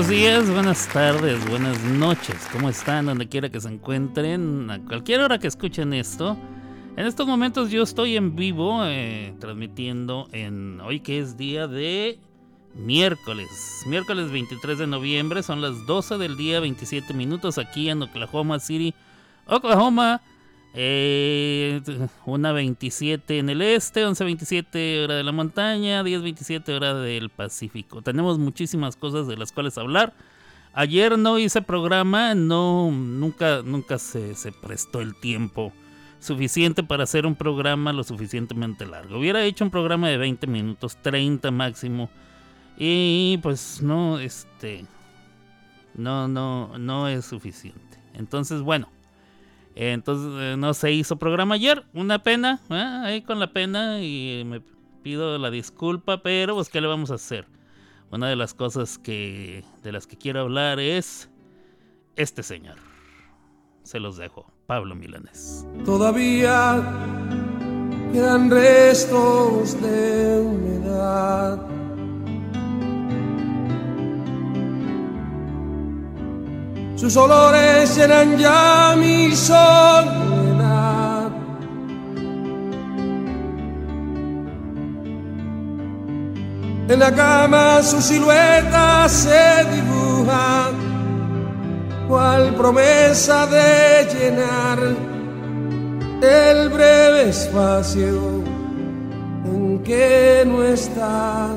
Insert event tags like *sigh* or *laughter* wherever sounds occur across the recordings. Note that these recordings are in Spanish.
buenos días, buenas tardes, buenas noches. ¿Cómo están? Donde quiera que se encuentren, a cualquier hora que escuchen esto. En estos momentos yo estoy en vivo, eh, transmitiendo en hoy que es día de miércoles. Miércoles 23 de noviembre, son las 12 del día, 27 minutos aquí en Oklahoma City, Oklahoma. Eh, 1.27 en el este, 11.27 hora de la montaña, 10.27 hora del Pacífico. Tenemos muchísimas cosas de las cuales hablar. Ayer no hice programa, no, nunca, nunca se, se prestó el tiempo suficiente para hacer un programa lo suficientemente largo. Hubiera hecho un programa de 20 minutos, 30 máximo. Y pues no, este, no, no, no es suficiente. Entonces, bueno. Entonces eh, no se hizo programa ayer, una pena, ¿eh? ahí con la pena y me pido la disculpa, pero pues qué le vamos a hacer. Una de las cosas que de las que quiero hablar es este señor. Se los dejo, Pablo Milanes. Todavía quedan restos de humedad. Sus olores llenan ya mi soledad. En la cama su silueta se dibuja, cual promesa de llenar el breve espacio en que no está.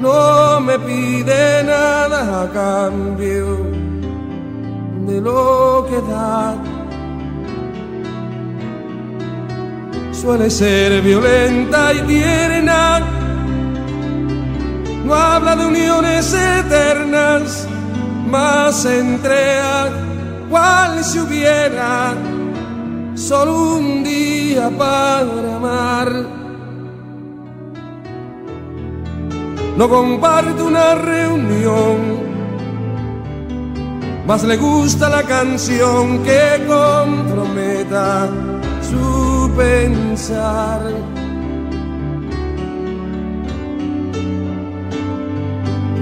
no me pide nada a cambio de lo que da. Suele ser violenta y tierna, no habla de uniones eternas, más entrega cual si hubiera solo un día para amar no comparte una reunión, más le gusta la canción que comprometa su pensar.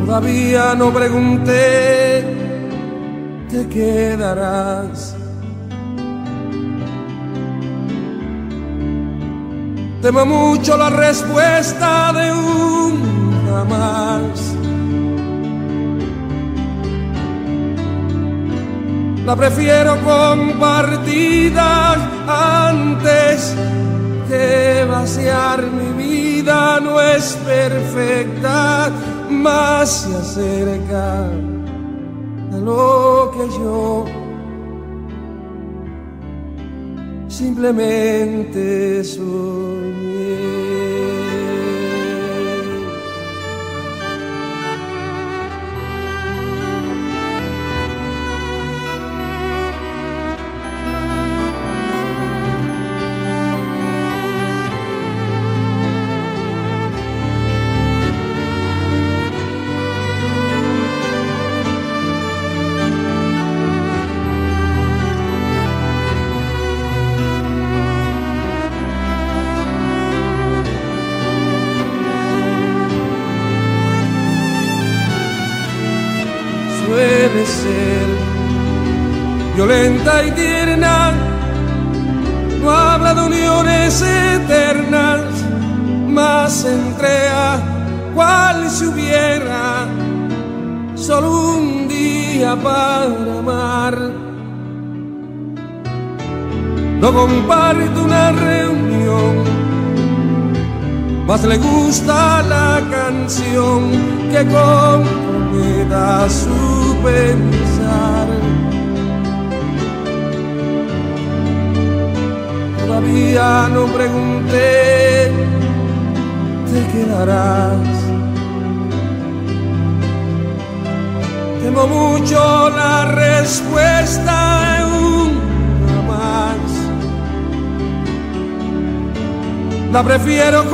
Todavía no pregunté, te quedarás. Temo mucho la respuesta de un más. La prefiero compartida antes que vaciar mi vida. No es perfecta, más se acerca a lo que yo simplemente soñé. Le gusta la canción que comprometa su pensar. todavía no pregunté, te quedarás. Temo mucho la respuesta una más. La prefiero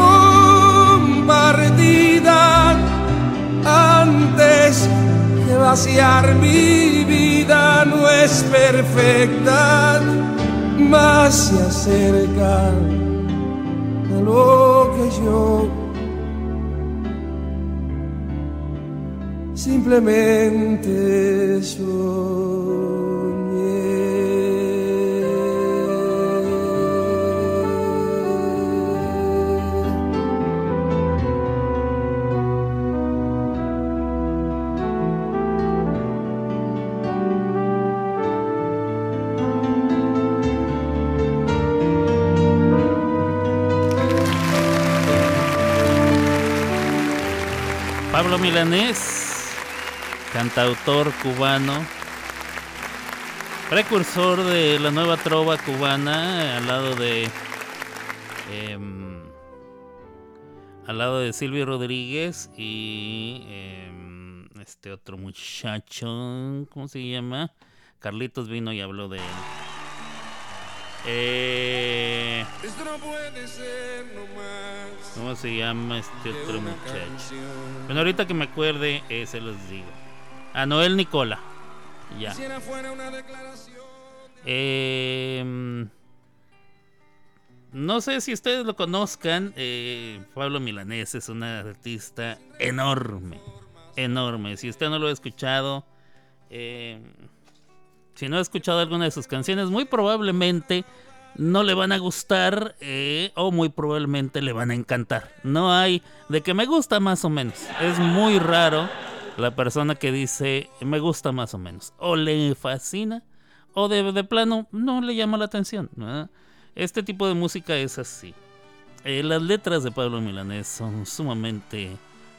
antes que vaciar mi vida. No es perfecta, más se acerca a lo que yo simplemente soñé. Pablo Milanés cantautor cubano, precursor de la nueva trova cubana, al lado de em, al lado de Silvio Rodríguez y em, este otro muchacho, ¿cómo se llama? Carlitos vino y habló de él. Eh, ¿Cómo se llama este otro muchacho? Bueno, ahorita que me acuerde, eh, se los digo. A Noel Nicola. Ya. Eh, no sé si ustedes lo conozcan. Eh, Pablo Milanés es un artista enorme. Enorme. Si usted no lo ha escuchado. Eh, si no ha escuchado alguna de sus canciones, muy probablemente no le van a gustar eh, o muy probablemente le van a encantar. No hay de que me gusta más o menos. Es muy raro la persona que dice me gusta más o menos. O le fascina o de, plano no le llama la atención. Este tipo de música es así. Eh, las letras de Pablo Milanés son sumamente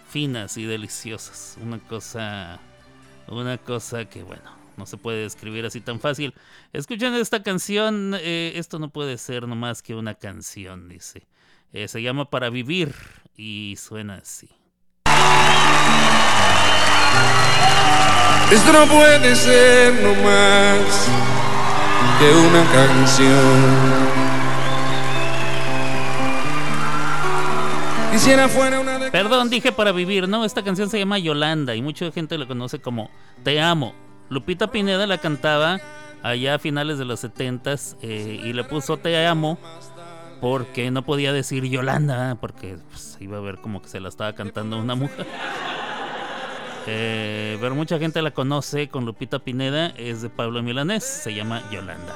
finas y deliciosas. Una cosa, una cosa que bueno, no se puede describir así tan fácil. Escuchen esta canción, eh, esto no puede ser nomás que una canción, dice. Eh, se llama Para Vivir y suena así. Esto no puede ser no más que una canción. Quisiera fuera una Perdón, dije para vivir, no, esta canción se llama Yolanda y mucha gente la conoce como Te amo. Lupita Pineda la cantaba allá a finales de los 70 eh, y le puso Te amo porque no podía decir Yolanda, porque pues, iba a ver como que se la estaba cantando una mujer. *laughs* Eh, pero mucha gente la conoce con Lupita Pineda, es de Pablo Milanés, se llama Yolanda.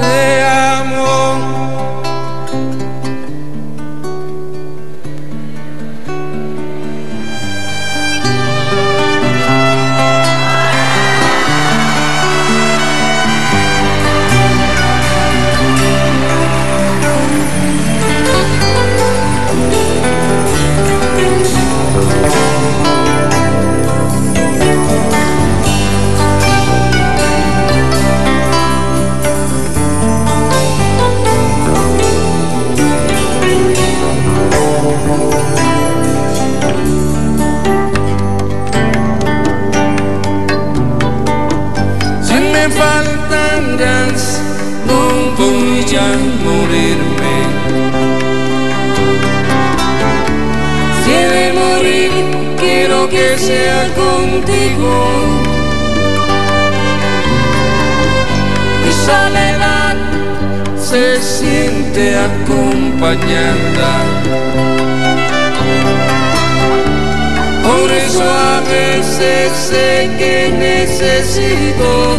Te amo. Sea contigo. Mi soledad se siente acompañada. Por eso a veces sé que necesito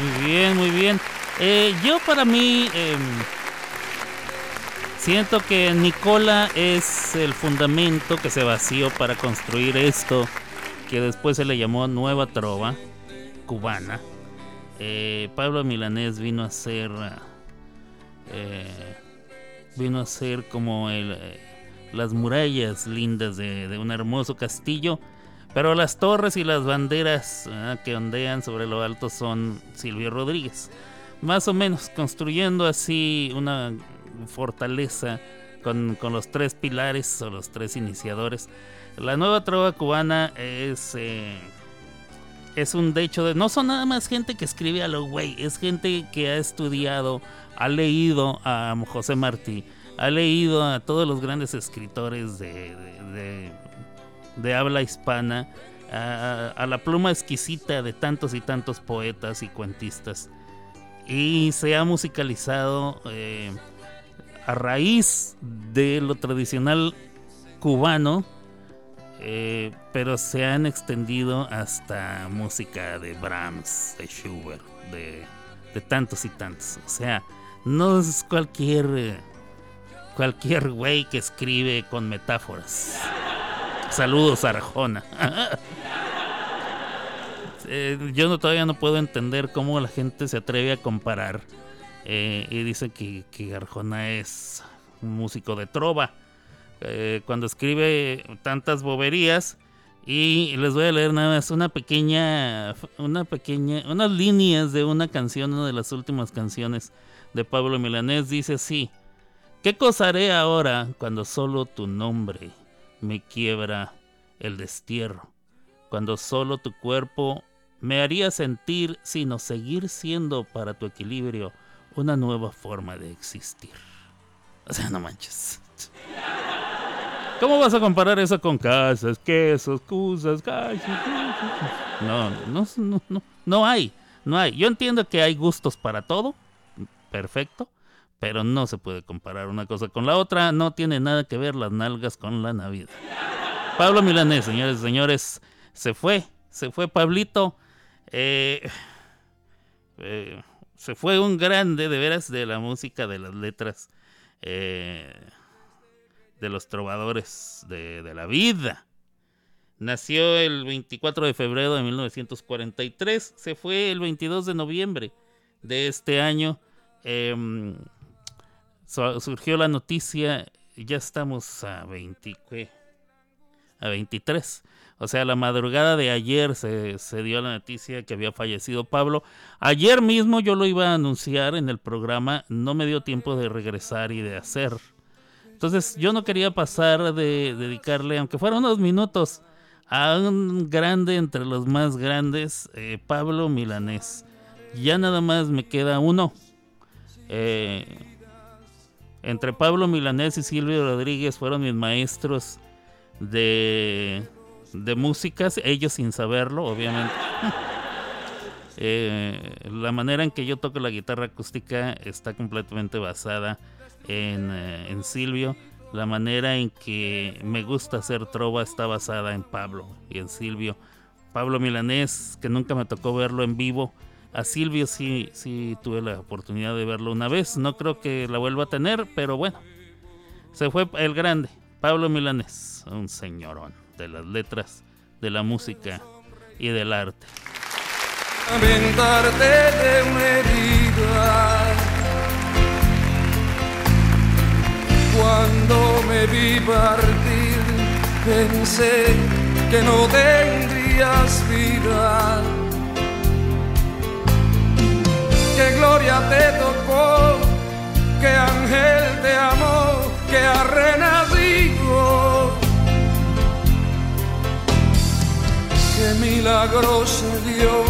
Muy bien, muy bien. Eh, yo para mí, em, Siento que Nicola es el fundamento que se vació para construir esto, que después se le llamó Nueva Trova cubana. Eh, Pablo Milanés vino a ser, eh, vino a ser como el, las murallas lindas de, un hermoso castillo, pero las torres y las banderas que ondean sobre lo alto son Silvio Rodríguez. Más o menos construyendo así una fortaleza con, los tres pilares o los tres iniciadores. La nueva trova cubana es, eh, es un hecho de... No son nada más gente que escribe a lo güey, es gente que ha estudiado, ha leído a José Martí, ha leído a todos los grandes escritores de, habla hispana, a, la pluma exquisita de tantos y tantos poetas y cuentistas. Y se ha musicalizado... Eh, a raíz de lo tradicional cubano, eh, pero se han extendido hasta música de Brahms, de Schubert, de, tantos y tantos. O sea, no es cualquier eh, cualquier güey que escribe con metáforas. Saludos, Arjona. *laughs* Eh, yo todavía no puedo entender cómo la gente se atreve a comparar eh, y dice que, que, Arjona es un músico de trova. Eh, cuando escribe tantas boberías. Y les voy a leer nada más una pequeña, una pequeña, unas líneas de una canción, una de las últimas canciones de Pablo Milanés. Dice así: ¿Qué cosa haré ahora cuando solo tu nombre me quiebra el destierro? Cuando solo tu cuerpo me haría sentir, sino seguir siendo para tu equilibrio una nueva forma de existir. O sea, no manches. ¿Cómo vas a comparar eso con casas, quesos, cosas, No, no, no, no, no hay, no hay. Yo entiendo que hay gustos para todo, perfecto, pero no se puede comparar una cosa con la otra. No tiene nada que ver las nalgas con la Navidad. Pablo Milanés, señores y señores, se fue, se fue Pablito. Eh, eh, se fue un grande de veras de la música, de las letras, eh, de los trovadores de, la vida. Nació el 24 de febrero de 1943, se fue el 22 de noviembre de este año. Surgió la noticia, ya estamos a 20, a 23. O sea, la madrugada de ayer se, dio la noticia que había fallecido Pablo. Ayer mismo yo lo iba a anunciar en el programa, no me dio tiempo de regresar y de hacer. Entonces yo no quería pasar de dedicarle, aunque fueran unos minutos, a un grande entre los más grandes, eh, Pablo Milanés. Ya nada más me queda uno. Eh, entre Pablo Milanés y Silvio Rodríguez fueron mis maestros de de músicas, ellos sin saberlo, obviamente. *laughs* Eh, la manera en que yo toco la guitarra acústica está completamente basada en, eh, en, Silvio. La manera en que me gusta hacer trova está basada en Pablo y en Silvio. Pablo Milanés, que nunca me tocó verlo en vivo. A Silvio sí, sí tuve la oportunidad de verlo una vez. No creo que la vuelva a tener, pero bueno. Se fue el grande, Pablo Milanés, un señorón de las letras, de la música y del arte. Aventarte de una herida. Cuando me vi partir, pensé que no tendrías vida. Gloria te tocó, que ángel te amó, que ha renacido qué milagro se dio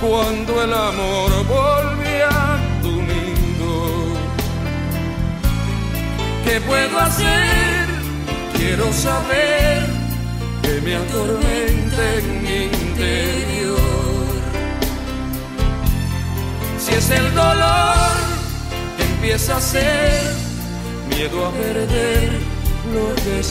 cuando el amor volvía a tu nido. ¿Qué puedo hacer? Quiero saber que me atormenta en mi interior. Si es el dolor que empieza a ser miedo a perder lo que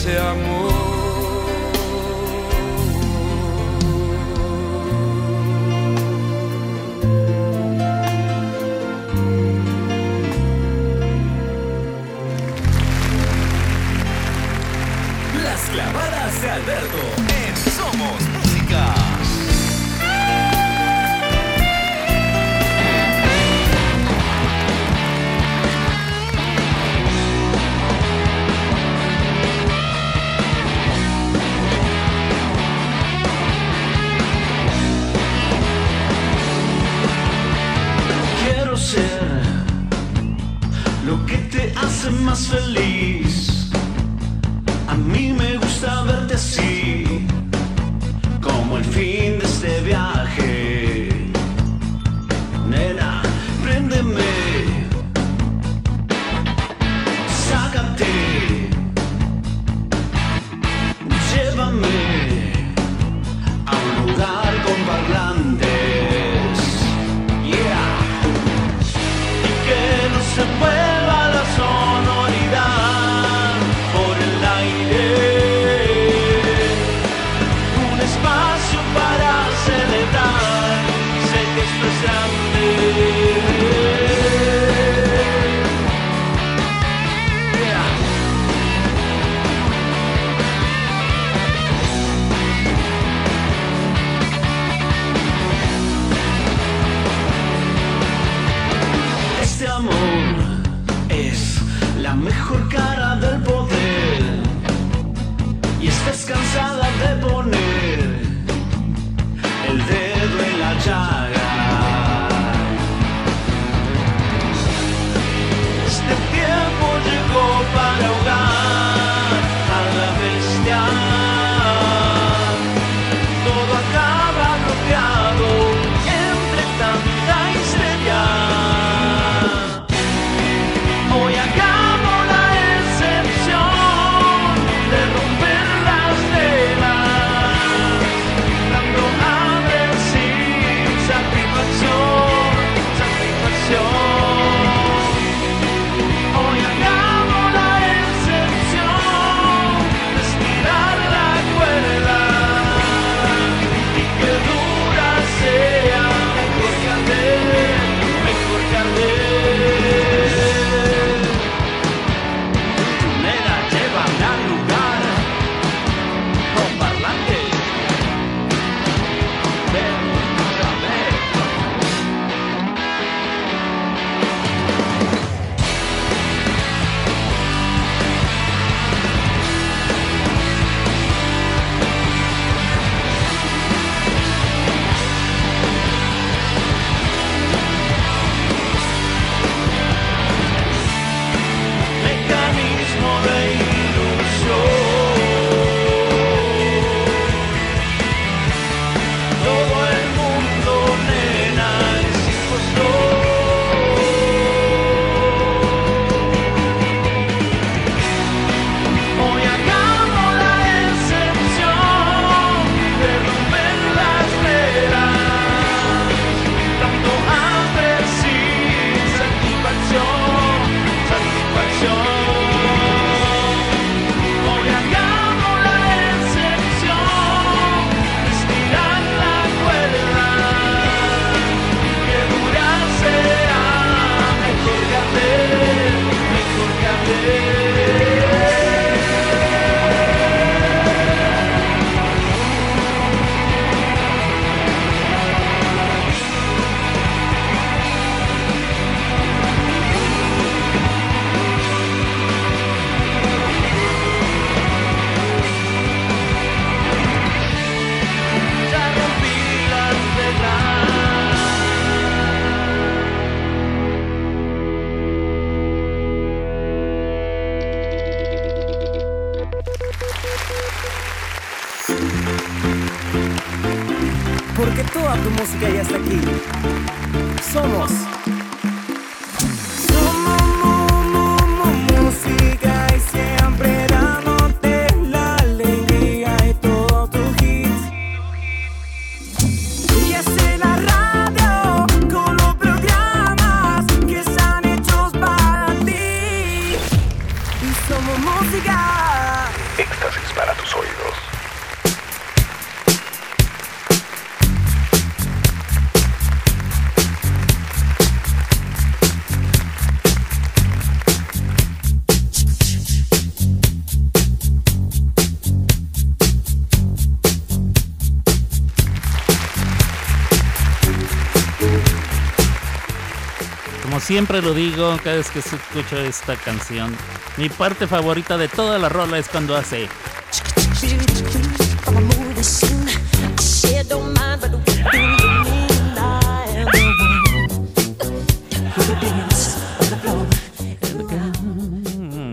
siempre lo digo cada vez que escucho esta canción. Mi parte favorita de toda la rola es cuando hace.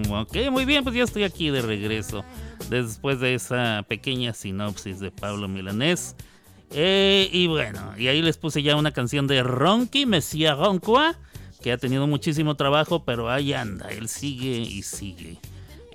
Ok, muy bien, pues ya estoy aquí de regreso. Después de esa pequeña sinopsis de Pablo Milanés. Eh, y bueno, y ahí les puse ya una canción de Ronky Messia Roncoa que ha tenido muchísimo trabajo, pero ahí anda, él sigue y sigue.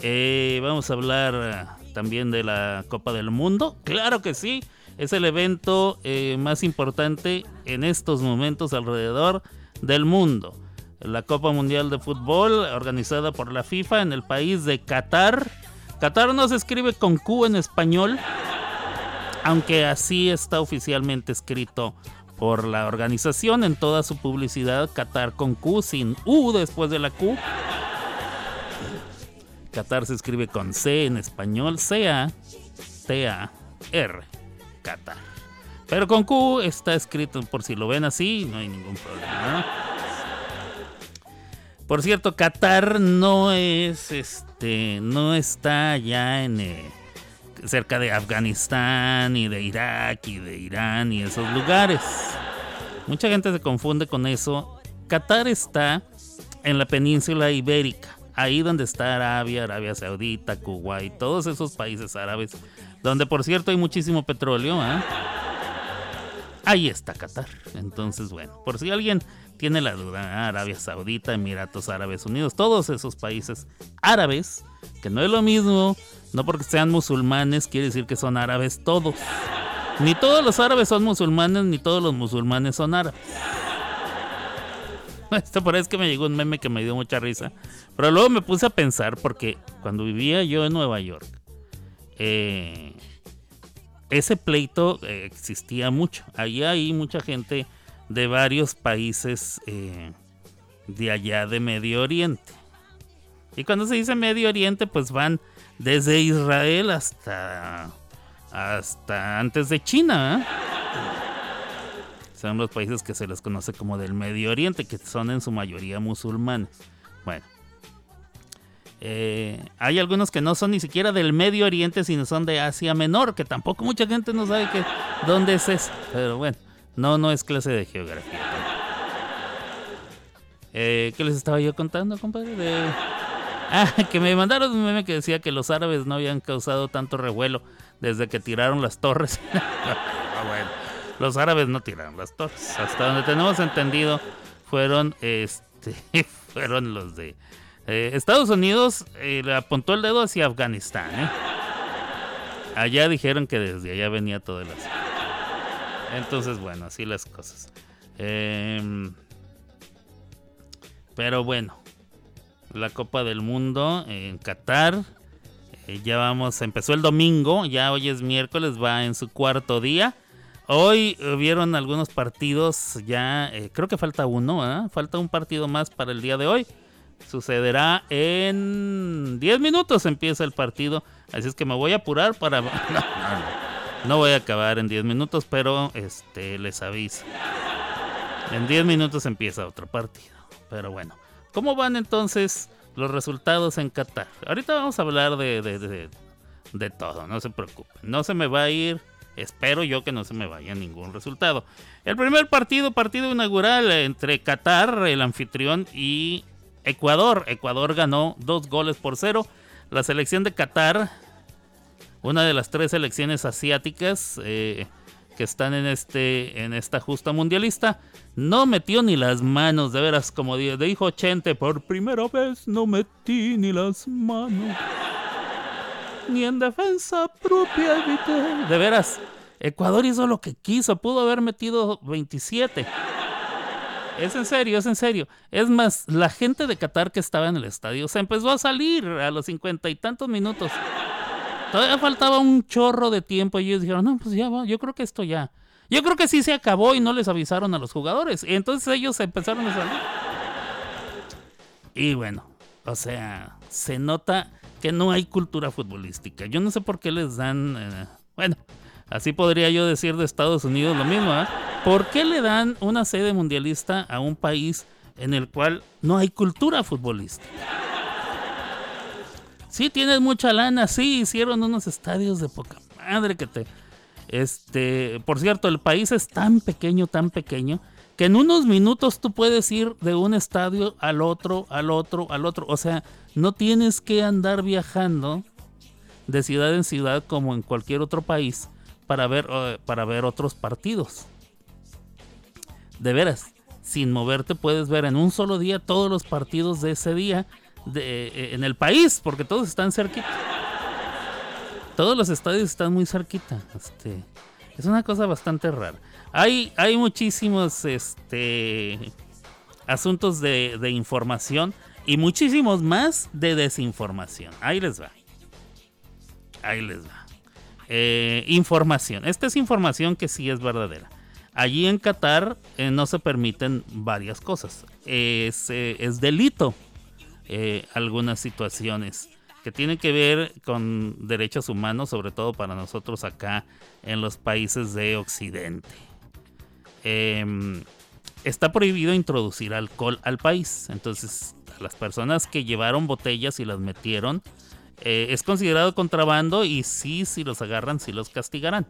Eh, vamos a hablar eh, también de la Copa del Mundo. Claro que sí, es el evento eh, más importante en estos momentos alrededor del mundo. La Copa Mundial de Fútbol, organizada por la FIFA en el país de Qatar. Qatar no se escribe con Q en español, aunque así está oficialmente escrito por la organización en toda su publicidad. Qatar con Q, sin U después de la Q. Qatar se escribe con C en español, C-A-T-A-R, Qatar. Pero con Q está escrito, por si lo ven así, no hay ningún problema. Por cierto, Qatar no es, este, no está ya en cerca de Afganistán y de Irak y de Irán y esos lugares. Mucha gente se confunde con eso. Qatar está en la península ibérica ahí donde está Arabia, Arabia Saudita, Kuwait, todos esos países árabes, donde por cierto hay muchísimo petróleo, ¿eh? ahí está Qatar. Entonces, bueno, por si alguien tiene la duda, Arabia Saudita, Emiratos Árabes Unidos, todos esos países árabes, que no es lo mismo, no porque sean musulmanes quiere decir que son árabes todos. Ni todos los árabes son musulmanes, ni todos los musulmanes son árabes. *laughs* Esto es que me llegó un meme que me dio mucha risa. Pero luego me puse a pensar porque cuando vivía yo en Nueva York, eh, ese pleito eh, existía mucho. Allí hay mucha gente de varios países eh, de allá de Medio Oriente. Y cuando se dice Medio Oriente, pues van desde Israel hasta, hasta antes de China. Son los países que se les conoce como del Medio Oriente, que son en su mayoría musulmanes. Bueno, eh, hay algunos que no son ni siquiera del Medio Oriente, sino son de Asia Menor, que tampoco mucha gente no sabe que, dónde es eso. Pero bueno, no, no es clase de geografía. Eh, ¿Qué les estaba yo contando, compadre? Ah, *laughs* que me mandaron un meme que decía que los árabes no habían causado tanto revuelo desde que tiraron las torres. *laughs* Ah, bueno, los árabes no tiraron las torres. Hasta donde tenemos entendido, fueron, este, *laughs* fueron los de eh, Estados Unidos eh, le apuntó el dedo hacia Afganistán. ¿eh? Allá dijeron que desde allá venía todo el asunto. Entonces, bueno, así las cosas. Em, pero bueno, la Copa del Mundo en Qatar. ya vamos, empezó el domingo, ya hoy es miércoles, va en su cuarto día. Hoy vieron algunos partidos, ya creo que falta uno, falta un partido más para el día de hoy. Sucederá en 10 minutos empieza el partido. Así es que me voy a apurar para... *laughs* No, voy a acabar en 10 minutos, pero este les aviso. En 10 minutos empieza otro partido. Pero bueno, ¿cómo van entonces los resultados en Qatar? Ahorita vamos a hablar de, de, de todo, no se preocupen. No se me va a ir Espero yo que no se me vaya ningún resultado. El primer partido, partido inaugural entre Qatar, el anfitrión, y Ecuador. Ecuador ganó dos goles por cero. La selección de Qatar, una de las tres selecciones asiáticas eh, que están en, este, en esta justa mundialista, no metió ni las manos, de veras, como dijo Chente, por primera vez no metí ni las manos. Ni en defensa propia De veras, Ecuador hizo lo que quiso, pudo haber metido 27. Es en serio, es en serio. Es más, la gente de Qatar que estaba en el estadio se empezó a salir a los cincuenta y tantos minutos. Todavía faltaba un chorro de tiempo y ellos dijeron, no, pues ya va, yo creo que esto ya. Yo creo que sí se acabó y no les avisaron a los jugadores. Y entonces ellos empezaron a salir. Y bueno, o sea, se nota que no hay cultura futbolística. Yo no sé por qué les dan... Eh, bueno, Así podría yo decir de Estados Unidos lo mismo. ¿eh? ¿Por qué le dan una sede mundialista a un país en el cual no hay cultura futbolística? Sí, tienes mucha lana, sí, hicieron unos estadios de poca madre que te... Este, por cierto, el país es tan pequeño, tan pequeño, que en unos minutos tú puedes ir de un estadio al otro, al otro, al otro. O sea, no tienes que andar viajando de ciudad en ciudad como en cualquier otro país para ver, eh, para ver otros partidos. De veras, sin moverte puedes ver en un solo día todos los partidos de ese día de- eh, en el país, porque todos están cerquita. Todos los estadios están muy cerquita. Este, es una cosa bastante rara. Hay, hay muchísimos este, asuntos de, de información y muchísimos más de desinformación. Ahí les va. Ahí les va. Eh, información. Esta es información que sí es verdadera. Allí en Qatar eh, no se permiten varias cosas. Es, es delito eh, algunas situaciones que tienen que ver con derechos humanos, sobre todo para nosotros acá en los países de Occidente. Em, está prohibido introducir alcohol al país. Entonces, a las personas que llevaron botellas y las metieron, eh, es considerado contrabando y sí, si los agarran, sí los castigarán.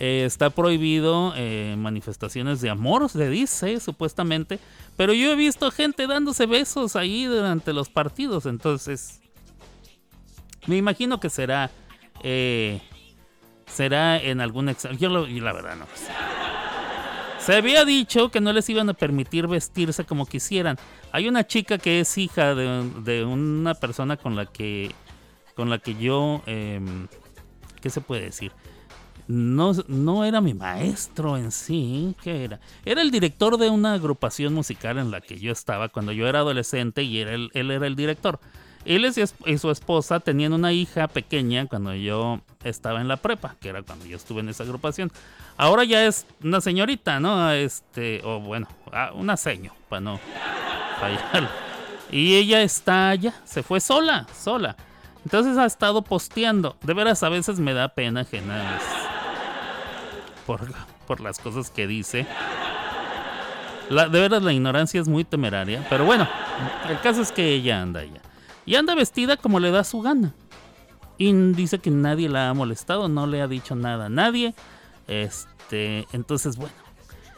Eh, está prohibido eh, manifestaciones de amor, se dice, supuestamente. Pero yo he visto gente dándose besos ahí durante los partidos. Entonces, me imagino que será. eh, será en algún examen. Yo lo- y la verdad no. Se había dicho que no les iban a permitir vestirse como quisieran. Hay una chica que es hija de, de una persona con la que. con la que yo. em, ¿Qué se puede decir? No, no era mi maestro en sí, ¿qué era? Era el director de una agrupación musical en la que yo estaba cuando yo era adolescente y era él, él era el director. Él y su es- y su esposa tenían una hija pequeña cuando yo estaba en la prepa, que era cuando yo estuve en esa agrupación. Ahora ya es una señorita, ¿no? Este, o bueno, ah, una seño, para no fallar. Y ella está allá, se fue sola, sola. Entonces ha estado posteando. De veras, a veces me da pena ajena. Por, las cosas que dice. De veras la ignorancia es muy temeraria. Pero bueno, el caso es que ella anda allá. Y anda vestida como le da su gana. Y dice que nadie la ha molestado, no le ha dicho nada a nadie. Este, entonces bueno.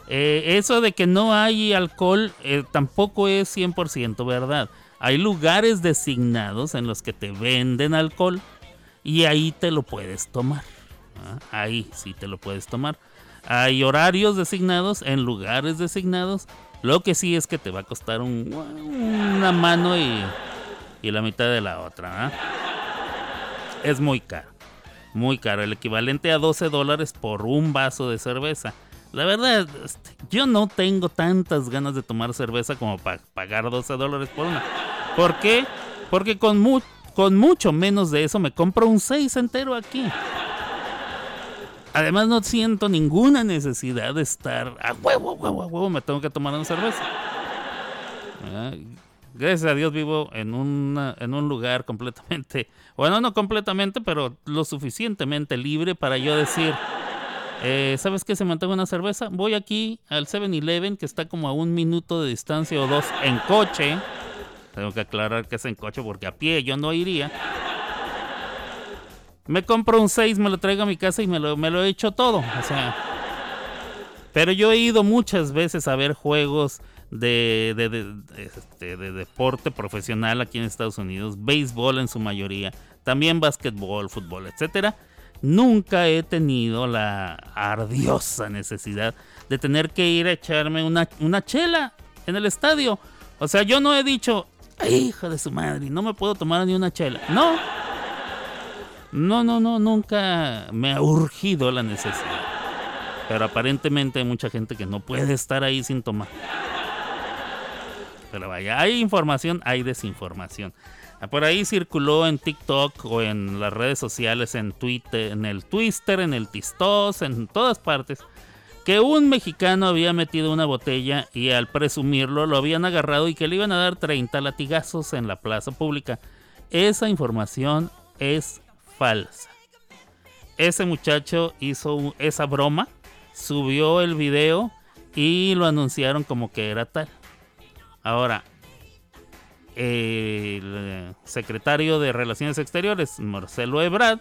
Eh, eso de que no hay alcohol eh, tampoco es 100% verdad. Hay lugares designados en los que te venden alcohol y ahí te lo puedes tomar. ¿Ah? Ahí sí te lo puedes tomar. Hay horarios designados en lugares designados. Lo que sí es que te va a costar un- una mano y, la mitad de la otra. ¿ah? Es muy caro. Muy caro. El equivalente a 12 dólares por un vaso de cerveza. La verdad, este, yo no tengo tantas ganas de tomar cerveza como para pagar 12 dólares por una. ¿Por qué? Porque con, con mucho menos de eso me compro un 6 entero aquí. Además no siento ninguna necesidad de estar a huevo, a huevo, a huevo, me tengo que tomar una cerveza. Ah, Gracias a Dios vivo en, una- en un lugar completamente, bueno, no completamente, pero lo suficientemente libre para yo decir, eh, ¿sabes qué? Se me antoja una cerveza. Voy aquí al 7-Eleven, que está como a un minuto de distancia o dos en coche. Tengo que aclarar que es en coche porque a pie yo no iría. Me compro un 6, me lo traigo a mi casa y me lo, me lo he hecho todo. Pero yo he ido muchas veces a ver juegos este, de deporte profesional aquí en Estados Unidos, béisbol en su mayoría, también básquetbol, fútbol, etcétera. Nunca he tenido la ardiosa necesidad de tener que ir a echarme una, una chela en el estadio. O sea, yo no he dicho, "Ay, hija de su madre, no me puedo tomar ni una chela. No, no, no, no, nunca me ha urgido la necesidad. Pero aparentemente hay mucha gente que no puede estar ahí sin tomar. Pero vaya, hay información, hay desinformación. Ah, Por ahí circuló en TikTok o en las redes sociales, en Twitter, en el Twister, en el Tistos, en todas partes, que un mexicano había metido una botella y al presumirlo lo habían agarrado y que le iban a dar 30 latigazos en la plaza pública. Esa información es falsa. Ese muchacho hizo esa broma, subió el video y lo anunciaron como que era tal. Ahora, el eh, secretario de Relaciones Exteriores, Marcelo Ebrard,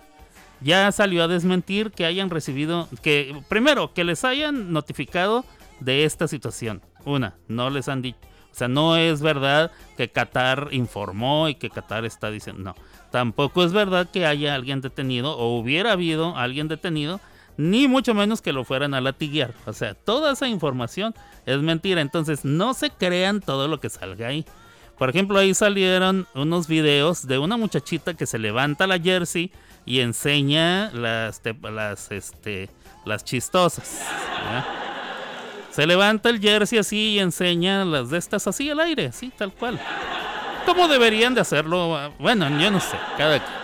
ya salió a desmentir que hayan recibido, que primero, que les hayan notificado de esta situación. Una, no les han dicho, o sea, no es verdad que Qatar informó y que Qatar está diciendo, no, tampoco es verdad que haya alguien detenido o hubiera habido alguien detenido, ni mucho menos que lo fueran a latiguear. O sea, toda esa información es mentira, entonces no se crean todo lo que salga ahí. Por ejemplo, ahí salieron unos videos de una muchachita que se levanta la jersey y enseña las, las, este, las chistosas. Se levanta el jersey así y enseña las de estas así al aire, así tal cual. ¿Cómo deberían de hacerlo? Bueno, yo no sé, cada quien.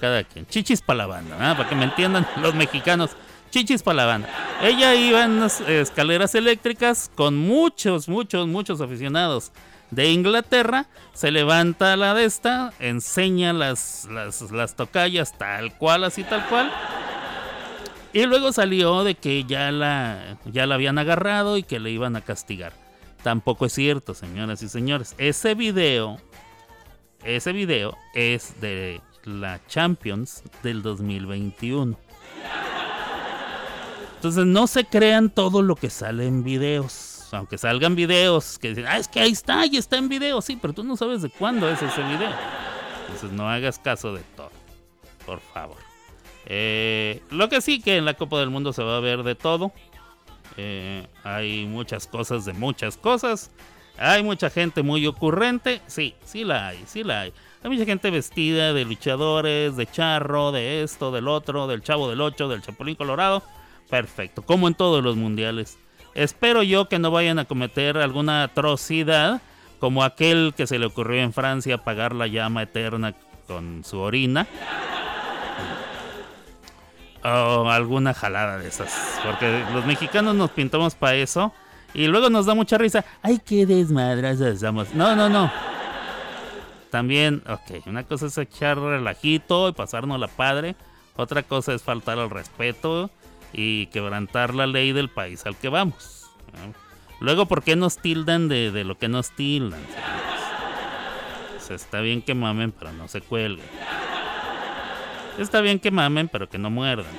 Cada quien. Chichis para la banda, ¿ah? para que me entiendan *laughs* los mexicanos. Chichis para la banda. Ella iba en unas escaleras eléctricas con muchos, muchos, muchos aficionados de Inglaterra. Se levanta la de esta, enseña las, las, las tocallas tal cual, así tal cual. Y luego salió de que ya la, ya la habían agarrado y que le iban a castigar. Tampoco es cierto, señoras y señores. Ese video, ese video es de la Champions del 2021. Entonces no se crean todo lo que sale en videos. Aunque salgan videos que dicen, ah, es que ahí está, y está en video. Sí, pero tú no sabes de cuándo es ese video. Entonces no hagas caso de todo. Por favor. Eh, lo que sí que en la Copa del Mundo se va a ver de todo. Eh, hay muchas cosas de muchas cosas. Hay mucha gente muy ocurrente. Sí, sí la hay, sí la hay. Hay mucha gente vestida de luchadores, de charro, de esto, del otro, del chavo del 8, del chapulín colorado. Perfecto, como en todos los mundiales. Espero yo que no vayan a cometer alguna atrocidad como aquel que se le ocurrió en Francia apagar la llama eterna con su orina. O alguna jalada de esas. Porque los mexicanos nos pintamos para eso. Y luego nos da mucha risa. Ay, qué desmadras estamos. No, no, no. También, ok, una cosa es echar relajito y pasarnos la padre. Otra cosa es faltar al respeto y quebrantar la ley del país al que vamos. Luego, ¿por qué nos tildan de, de lo que nos tildan? O sea, está bien que mamen, pero no se cuelguen. Está bien que mamen, pero que no muerdan.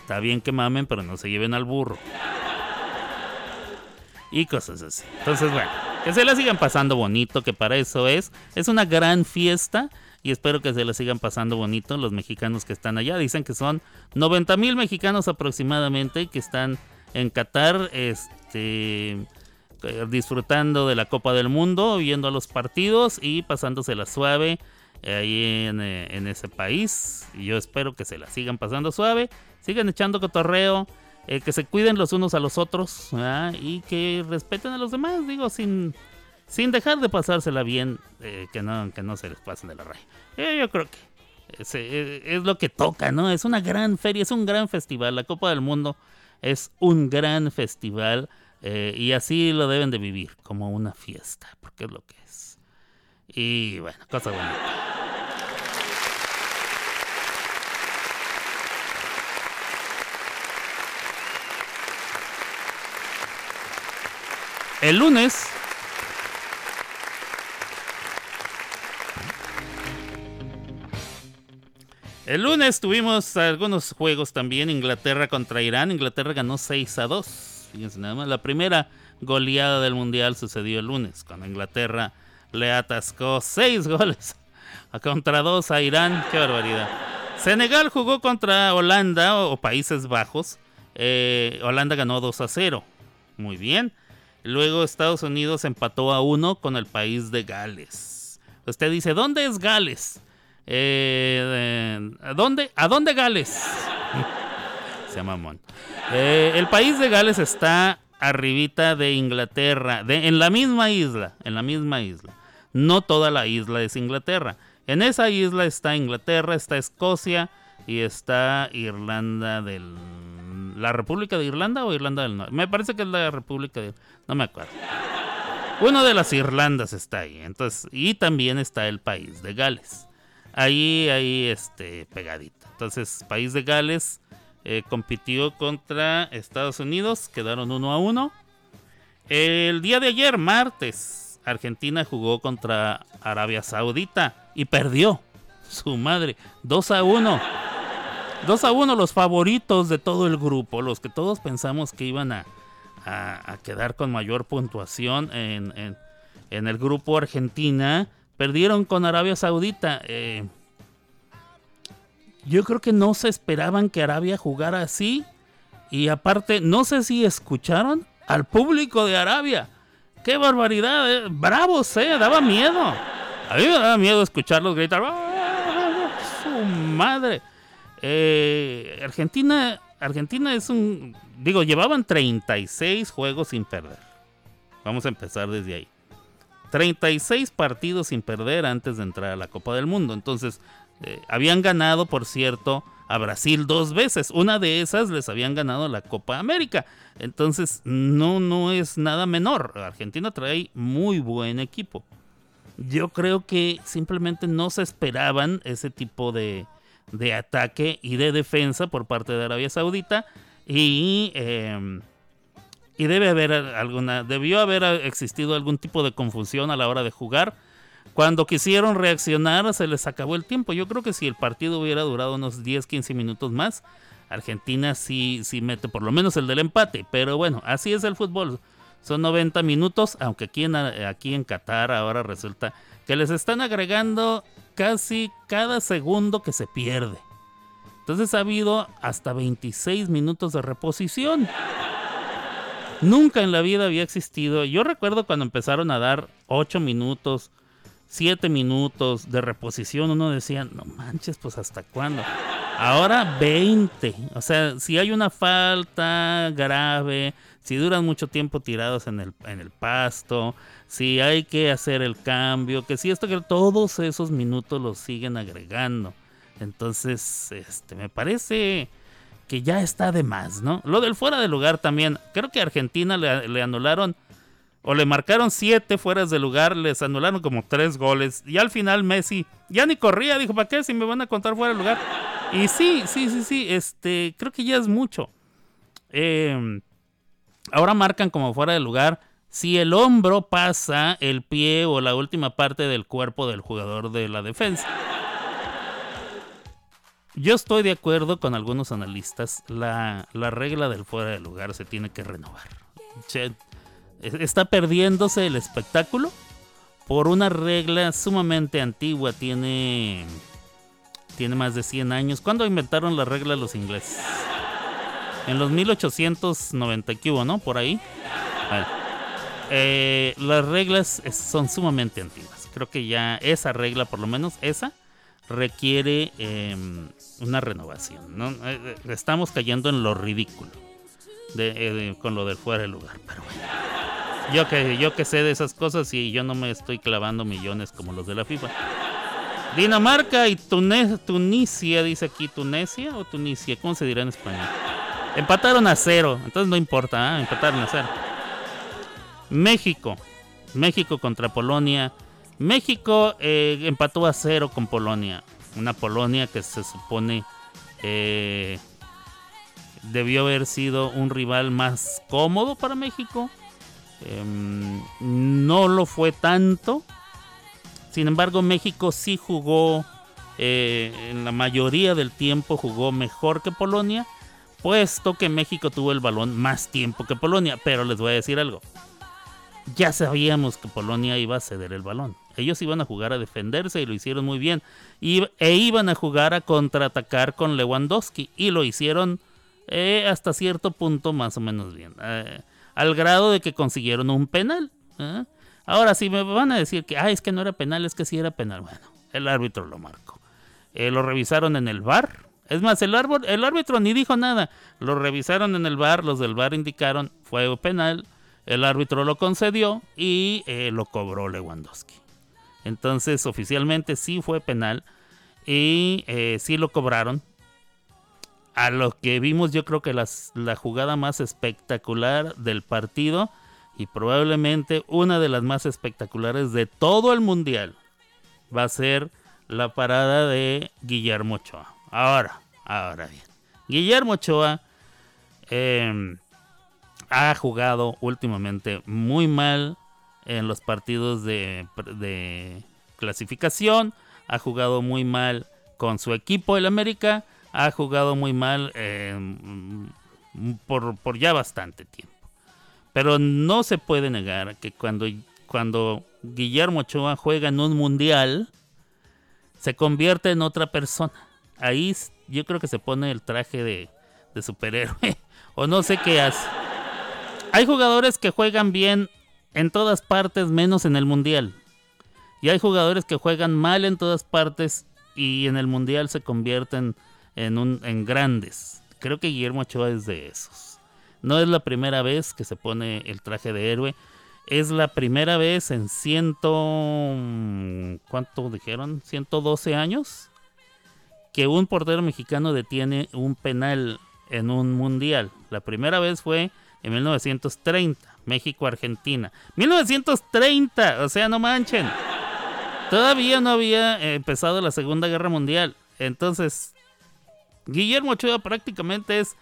Está bien que mamen, pero no se lleven al burro. Y cosas así. Entonces, bueno, que se la sigan pasando bonito, que para eso es. Es una gran fiesta y espero que se la sigan pasando bonito los mexicanos que están allá. Dicen que son 90 mil mexicanos aproximadamente que están en Qatar, este, eh, disfrutando de la Copa del Mundo, viendo los partidos y pasándosela suave ahí en, eh, en ese país. Y yo espero que se la sigan pasando suave, sigan echando cotorreo, eh, que se cuiden los unos a los otros y que respeten a los demás, digo, sin, sin dejar de pasársela bien, eh, que, no, que no se les pasen de la raya. Eh, yo creo que es, lo que toca, ¿no? Es una gran feria, es un gran festival. La Copa del Mundo es un gran festival y así lo deben de vivir, como una fiesta, porque es lo que es. Y bueno, cosa bonita. El lunes El lunes tuvimos algunos juegos también. Inglaterra contra Irán. Inglaterra ganó 6 a 2. Fíjense nada más. La primera goleada del mundial sucedió el lunes. Cuando Inglaterra le atascó 6 *laughs* goles a contra 2 a Irán. Qué barbaridad. Senegal jugó contra Holanda o, Países Bajos. Eh, Holanda ganó 2 a 0. Muy bien. Luego Estados Unidos empató a 1 con el país de Gales. Usted dice, ¿dónde es Gales? Eh, eh, ¿a, dónde, ¿A dónde Gales? Se llama Mon. Eh, el país de Gales está arribita de Inglaterra, en la misma isla, en la misma isla. No toda la isla es Inglaterra. En esa isla está Inglaterra, está Escocia y está Irlanda del... ¿La República de Irlanda o Irlanda del Norte? Me parece que es la República de... No me acuerdo. Una de las Irlandas está ahí. Entonces, y también está el país de Gales. Ahí, ahí, este, pegadito. Entonces, país de Gales eh, compitió contra Estados Unidos. Quedaron uno a uno. El día de ayer, martes, Argentina jugó contra Arabia Saudita y perdió. Su madre, 2 a 1. 2 a 1 los favoritos de todo el grupo, los que todos pensamos que iban a, a- quedar con mayor puntuación en, en- en el grupo Argentina, perdieron con Arabia Saudita. Eh, yo creo que no se esperaban que Arabia jugara así. Y aparte, no sé si escucharon al público de Arabia. ¡Qué barbaridad! eh! ¡Bravos, eh! Daba miedo. A mí me daba miedo escucharlos gritar. ¡Ah, ¡Su madre! Eh, Argentina, Argentina es un... Digo, llevaban 36 juegos sin perder. Vamos a empezar desde ahí. 36 partidos sin perder antes de entrar a la Copa del Mundo. Entonces, eh, habían ganado, por cierto, a Brasil dos veces. Una de esas les habían ganado la Copa América. Entonces, no, no es nada menor. Argentina trae muy buen equipo. Yo creo que simplemente no se esperaban ese tipo de, de ataque y de defensa por parte de Arabia Saudita. Y, eh, y debe haber alguna, debió haber existido algún tipo de confusión a la hora de jugar. Cuando quisieron reaccionar se les acabó el tiempo. Yo creo que si el partido hubiera durado unos 10, 15 minutos más, Argentina sí, sí mete por lo menos el del empate. Pero bueno, así es el fútbol. Son 90 minutos, aunque aquí en, aquí en Qatar ahora resulta que les están agregando casi cada segundo que se pierde. Entonces ha habido hasta 26 minutos de reposición. Nunca en la vida había existido. Yo recuerdo cuando empezaron a dar 8 minutos, 7 minutos de reposición, uno decía, no manches, pues hasta cuándo. Ahora 20. O sea, si hay una falta grave, si duran mucho tiempo tirados en el, en el pasto, si hay que hacer el cambio, que si esto, que todos esos minutos los siguen agregando. Entonces, este, me parece que ya está de más, ¿no? Lo del fuera de lugar también. Creo que a Argentina le, anularon o le marcaron siete fueras de lugar, les anularon como tres goles. Y al final Messi ya ni corría, dijo, ¿para qué si me van a contar fuera de lugar? Y sí, sí, sí, sí, este, creo que ya es mucho. Eh, ahora marcan como fuera de lugar si el hombro pasa el pie o la última parte del cuerpo del jugador de la defensa. Yo estoy de acuerdo con algunos analistas, la, la regla del fuera de lugar se tiene que renovar. Está perdiéndose el espectáculo por una regla sumamente antigua, tiene, tiene más de 100 años. ¿Cuándo inventaron la regla los ingleses? En los 1890 que hubo, ¿no? Por ahí. Bueno, eh, las reglas son sumamente antiguas. Creo que ya esa regla, por lo menos esa, requiere eh, una renovación. ¿no? Eh, eh, Estamos cayendo en lo ridículo de, eh, con lo del fuera de lugar. Pero bueno. Yo que, yo que sé de esas cosas y yo no me estoy clavando millones como los de la FIFA. Dinamarca y Tune- Tunisia, dice aquí, Tunesia o Tunisia, ¿cómo se dirá en español? Empataron a cero, entonces no importa, ¿ah? empataron a cero. México, México contra Polonia. México eh, empató a cero con Polonia. Una Polonia que se supone eh, debió haber sido un rival más cómodo para México. Em, no lo fue tanto. Sin embargo, México sí jugó, eh, en la mayoría del tiempo jugó mejor que Polonia, puesto que México tuvo el balón más tiempo que Polonia. Pero les voy a decir algo. Ya sabíamos que Polonia iba a ceder el balón. Ellos iban a jugar a defenderse y lo hicieron muy bien. Y, e iban a jugar a contraatacar con Lewandowski. Y lo hicieron eh, hasta cierto punto más o menos bien. Eh, al grado de que consiguieron un penal. ¿eh? Ahora, si me van a decir que ah, es que no era penal, es que sí era penal. Bueno, el árbitro lo marcó. Lo revisaron en el bar. Es más, el, el árbitro ni dijo nada. Lo revisaron en el bar, los del bar indicaron fue penal. El árbitro lo concedió y eh, lo cobró Lewandowski. Entonces, oficialmente sí fue penal y eh, sí lo cobraron. A lo que vimos, yo creo que la jugada más espectacular del partido y probablemente una de las más espectaculares de todo el mundial va a ser la parada de Guillermo Ochoa. Ahora, ahora bien, Guillermo Ochoa em, ha jugado últimamente muy mal en los partidos de, clasificación, ha jugado muy mal con su equipo el América, ha jugado muy mal mm, por, ya bastante tiempo. Pero no se puede negar que cuando, Guillermo Ochoa juega en un mundial, se convierte en otra persona. Ahí yo creo que se pone el traje de superhéroe. *laughs* o no sé qué hace. Hay jugadores que juegan bien en todas partes menos en el mundial. Y hay jugadores que juegan mal en todas partes y en el mundial se convierten en, un, en grandes. Creo que Guillermo Ochoa es de esos. No es la primera vez que se pone el traje de héroe. Es la primera vez en ciento... ¿Cuánto dijeron? 112 años. Que un portero mexicano detiene un penal en un mundial. La primera vez fue en 1930. México-Argentina. 1930. O sea, no manchen. Todavía no había empezado la Segunda Guerra Mundial. Entonces, Guillermo Ochoa prácticamente es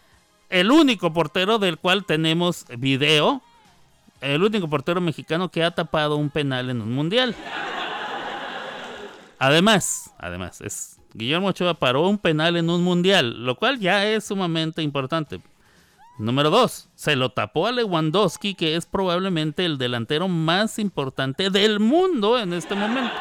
el único portero del cual tenemos video. El único portero mexicano que ha tapado un penal en un mundial. Además, además, es Guillermo Ochoa paró un penal en un mundial, lo cual ya es sumamente importante. Número 2. Se lo tapó a Lewandowski, que es probablemente el delantero más importante del mundo en este momento.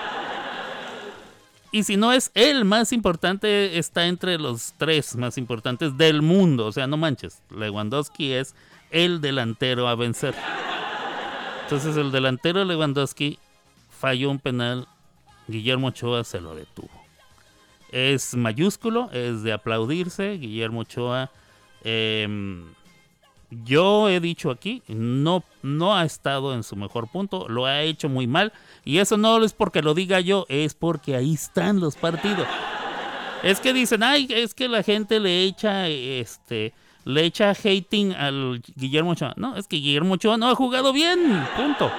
Y si no es el más importante, está entre los tres más importantes del mundo. O sea, no manches. Lewandowski es el delantero a vencer. Entonces el delantero Lewandowski falló un penal. Guillermo Ochoa se lo detuvo. Es mayúsculo, es de aplaudirse. Guillermo Ochoa, em, yo he dicho aquí, no, no ha estado en su mejor punto, lo ha hecho muy mal. Y eso no es porque lo diga yo, es porque ahí están los partidos. Es que dicen, ay, es que la gente le echa, este, le echa hating al Guillermo Ochoa. No, es que Guillermo Ochoa no ha jugado bien, punto.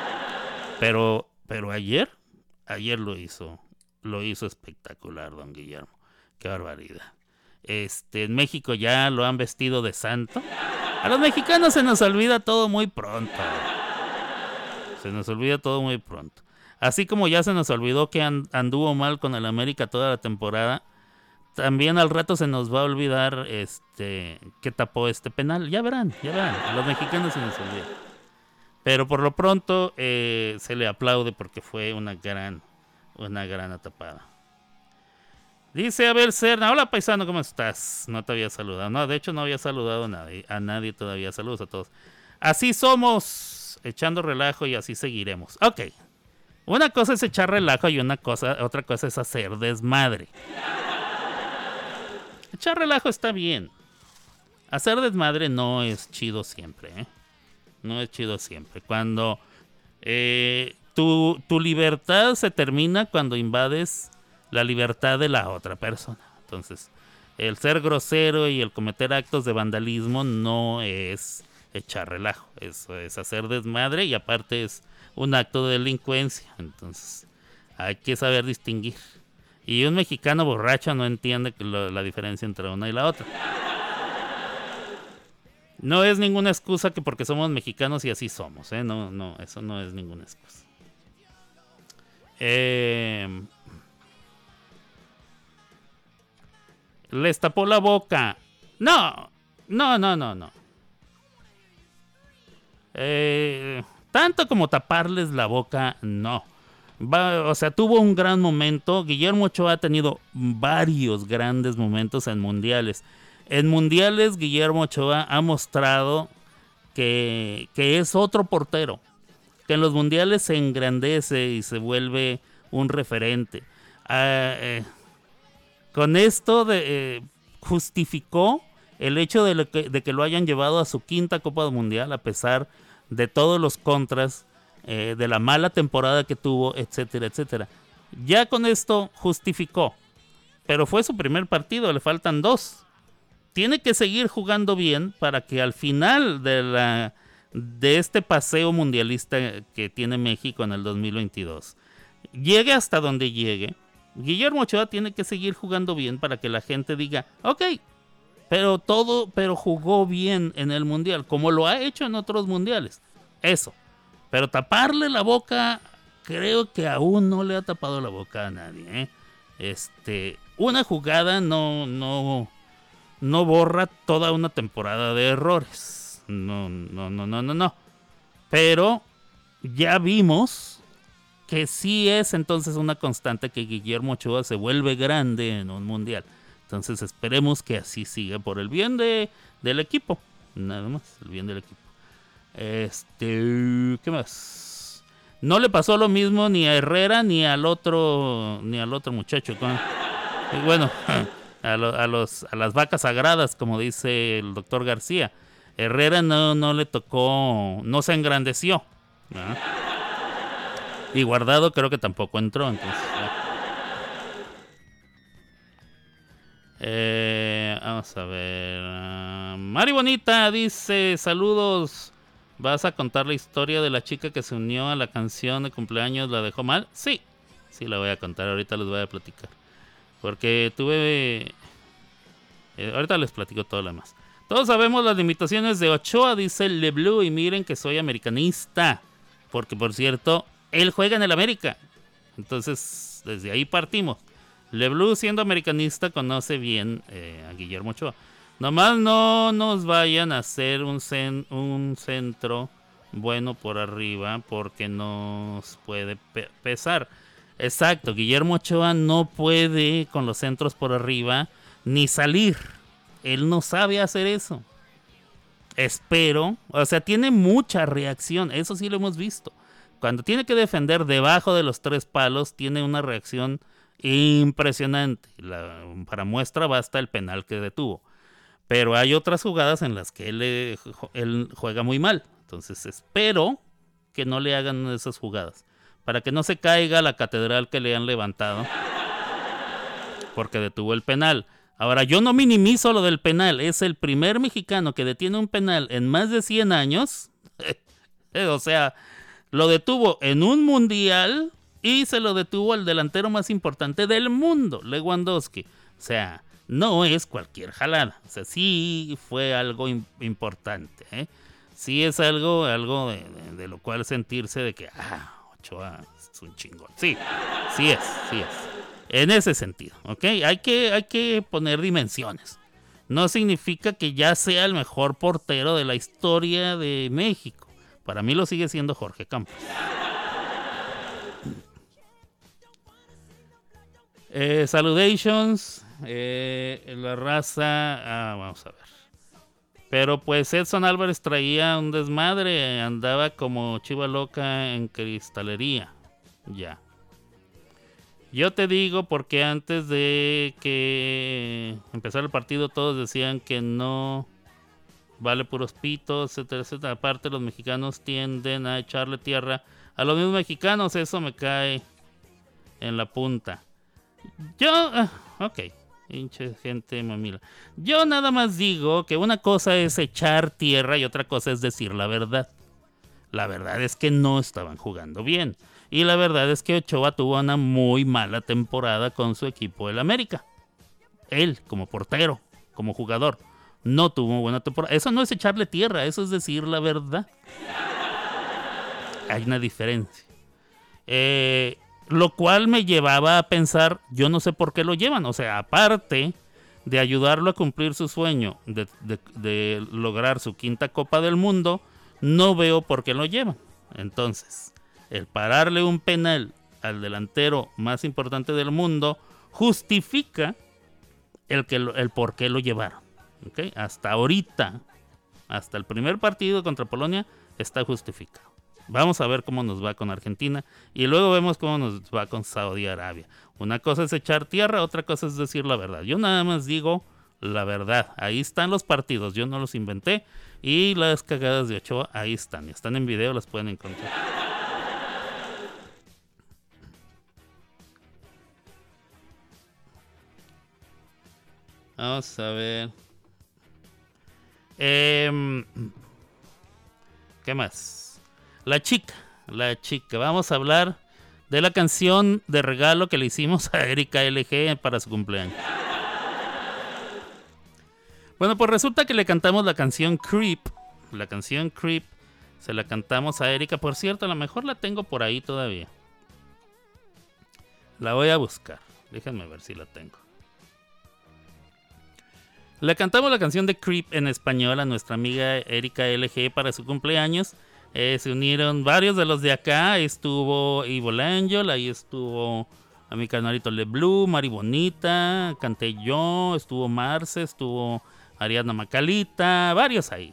Pero, pero ayer, ayer lo hizo, lo hizo espectacular, don Guillermo. Qué barbaridad. Este, en México ya lo han vestido de santo. A los mexicanos se nos olvida todo muy pronto. Se nos olvida todo muy pronto. Así como ya se nos olvidó que an- anduvo mal con el América toda la temporada, también al rato se nos va a olvidar este que tapó este penal. Ya verán, ya verán. A los mexicanos se nos olvida. Pero por lo pronto eh, se le aplaude porque fue una gran, una gran tapada. Dice Abel Serna, hola paisano, ¿cómo estás? No te había saludado. No, de hecho no había saludado a nadie, a nadie todavía. Saludos a todos. Así somos, echando relajo y así seguiremos. Ok. Una cosa es echar relajo y una cosa, otra cosa es hacer desmadre. *laughs* Echar relajo está bien. Hacer desmadre no es chido siempre, ¿eh? No es chido siempre. Cuando eh, tu, tu libertad se termina cuando invades la libertad de la otra persona. Entonces, el ser grosero y el cometer actos de vandalismo no es echar relajo. Eso es hacer desmadre y aparte es un acto de delincuencia. Entonces, hay que saber distinguir. Y un mexicano borracho no entiende lo- la diferencia entre una y la otra. No es ninguna excusa que porque somos mexicanos y así somos, ¿eh? No, no, eso no es ninguna excusa. Eh, les tapó la boca. No, no, no, no, no. Eh, tanto como taparles la boca, no. O sea, tuvo un gran momento. Guillermo Ochoa ha tenido varios grandes momentos en mundiales. En mundiales, Guillermo Ochoa ha mostrado que, que es otro portero. Que en los mundiales se engrandece y se vuelve un referente. Ah, eh, con esto eh, justificó el hecho de, que, lo hayan llevado a su quinta Copa Mundial a pesar de todos los contras, eh, de la mala temporada que tuvo, etcétera, etcétera. Ya con esto justificó, pero fue su primer partido, le faltan dos. Tiene que seguir jugando bien para que al final de este paseo mundialista que tiene México en el 2022, llegue hasta donde llegue. Guillermo Ochoa tiene que seguir jugando bien para que la gente diga, ok, pero todo, pero jugó bien en el mundial, como lo ha hecho en otros mundiales. Eso. Pero taparle la boca, creo que aún no le ha tapado la boca a nadie. ¿eh? Este, una jugada no, no, no borra toda una temporada de errores. No, no, no, no, no, no. Pero ya vimos que sí es entonces una constante que Guillermo Ochoa se vuelve grande en un mundial. Entonces esperemos que así siga por el bien de, del equipo. Nada más, el bien del equipo. Este, ¿qué más? No le pasó lo mismo ni a Herrera ni al otro ni al otro muchacho. y bueno, *laughs* a los a las vacas sagradas, como dice el doctor García. Herrera no, no le tocó, no se engrandeció. ¿no? Y Guardado creo que tampoco entró, entonces. Eh, vamos a ver. ah, Mari Bonita dice: Saludos. ¿Vas a contar la historia de la chica que se unió a la canción de cumpleaños? ¿La dejó mal? Sí, sí, la voy a contar. Ahorita les voy a platicar. Porque tuve. eh, ahorita les platico todo lo demás. Todos sabemos las limitaciones de Ochoa, dice Le Blue. Y miren que soy americanista. Porque, por cierto, él juega en el América. Entonces, desde ahí partimos. LeBlue, siendo americanista, conoce bien eh, a Guillermo Ochoa. Nomás no nos vayan a hacer un, cen- un centro bueno por arriba porque nos puede pe- pesar. Exacto, Guillermo Ochoa no puede con los centros por arriba ni salir. Él no sabe hacer eso. Espero, o sea, tiene mucha reacción, eso sí lo hemos visto. Cuando tiene que defender debajo de los tres palos, tiene una reacción impresionante. Para muestra basta el penal que detuvo. Pero hay otras jugadas en las que él, él juega muy mal. Entonces espero que no le hagan esas jugadas. Para que no se caiga la catedral que le han levantado. Porque detuvo el penal. Ahora, yo no minimizo lo del penal. Es el primer mexicano que detiene un penal en más de 100 años. *laughs* o sea, lo detuvo en un mundial y se lo detuvo al delantero más importante del mundo, Lewandowski. O sea, no es cualquier jalada. O sea, sí fue algo im- importante. ¿eh? Sí es algo, algo de, de- de lo cual sentirse de que, ah, Ochoa es un chingón. Sí, sí es, sí es. En ese sentido, ¿ok? Hay que, hay que poner dimensiones. No significa que ya sea el mejor portero de la historia de México. Para mí lo sigue siendo Jorge Campos. Eh, salutations. eh, la raza. Ah, vamos a ver. Pero pues Edson Álvarez traía un desmadre. Andaba como chiva loca en cristalería. Ya. Yo te digo porque antes de que empezara el partido todos decían que no vale puros pitos, etcétera, etcétera. Aparte los mexicanos tienden a echarle tierra a los mismos mexicanos, eso me cae en la punta. Yo, ah, ok, hinche gente mamila. Yo nada más digo que una cosa es echar tierra y otra cosa es decir la verdad. La verdad es que no estaban jugando bien. Y la verdad es que Ochoa tuvo una muy mala temporada con su equipo el América. Él, como portero, como jugador, no tuvo buena temporada. Eso no es echarle tierra, eso es decir la verdad. Hay una diferencia. Eh, lo cual me llevaba a pensar, yo no sé por qué lo llevan. O sea, aparte de ayudarlo a cumplir su sueño de, lograr su quinta Copa del Mundo, no veo por qué lo llevan. Entonces, el pararle un penal al delantero más importante del mundo justifica el, que el por qué lo llevaron. ¿Ok? Hasta ahorita, hasta el primer partido contra Polonia, está justificado. Vamos a ver cómo nos va con Argentina y luego vemos cómo nos va con Saudi Arabia. Una cosa es echar tierra, otra cosa es decir la verdad. Yo nada más digo la verdad. Ahí están los partidos, yo no los inventé. Y las cagadas de Ochoa, ahí están. Están en video, las pueden encontrar. Vamos a ver. Em, ¿Qué más? La chica, la chica. Vamos a hablar de la canción de regalo que le hicimos a Erika LG para su cumpleaños. Bueno, pues resulta que le cantamos la canción Creep. La canción Creep se la cantamos a Erika. Por cierto, a lo mejor la tengo por ahí todavía. La voy a buscar. Déjenme ver si la tengo. Le cantamos la canción de Creep en español a nuestra amiga Erika LG para su cumpleaños. Eh, se unieron varios de los de acá. Estuvo Evil Angel, ahí estuvo a mi canalito Le Blue, Mari Bonita, canté yo, estuvo Marce, estuvo Ariadna Macalita, varios ahí.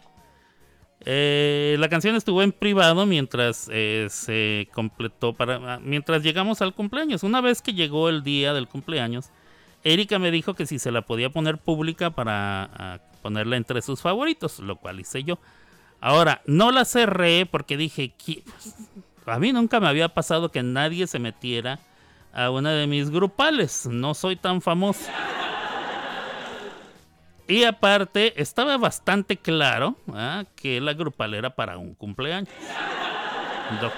Eh, la canción estuvo en privado mientras eh, se completó para mientras llegamos al cumpleaños. Una vez que llegó el día del cumpleaños, Erika me dijo que si se la podía poner pública para ah, ponerla entre sus favoritos, lo cual hice yo. Ahora, no la cerré porque dije, "¿Qui- a mí nunca me había pasado que nadie se metiera a una de mis grupales. No soy tan famoso. Y aparte, estaba bastante claro ah, que la grupal era para un cumpleaños. Dos.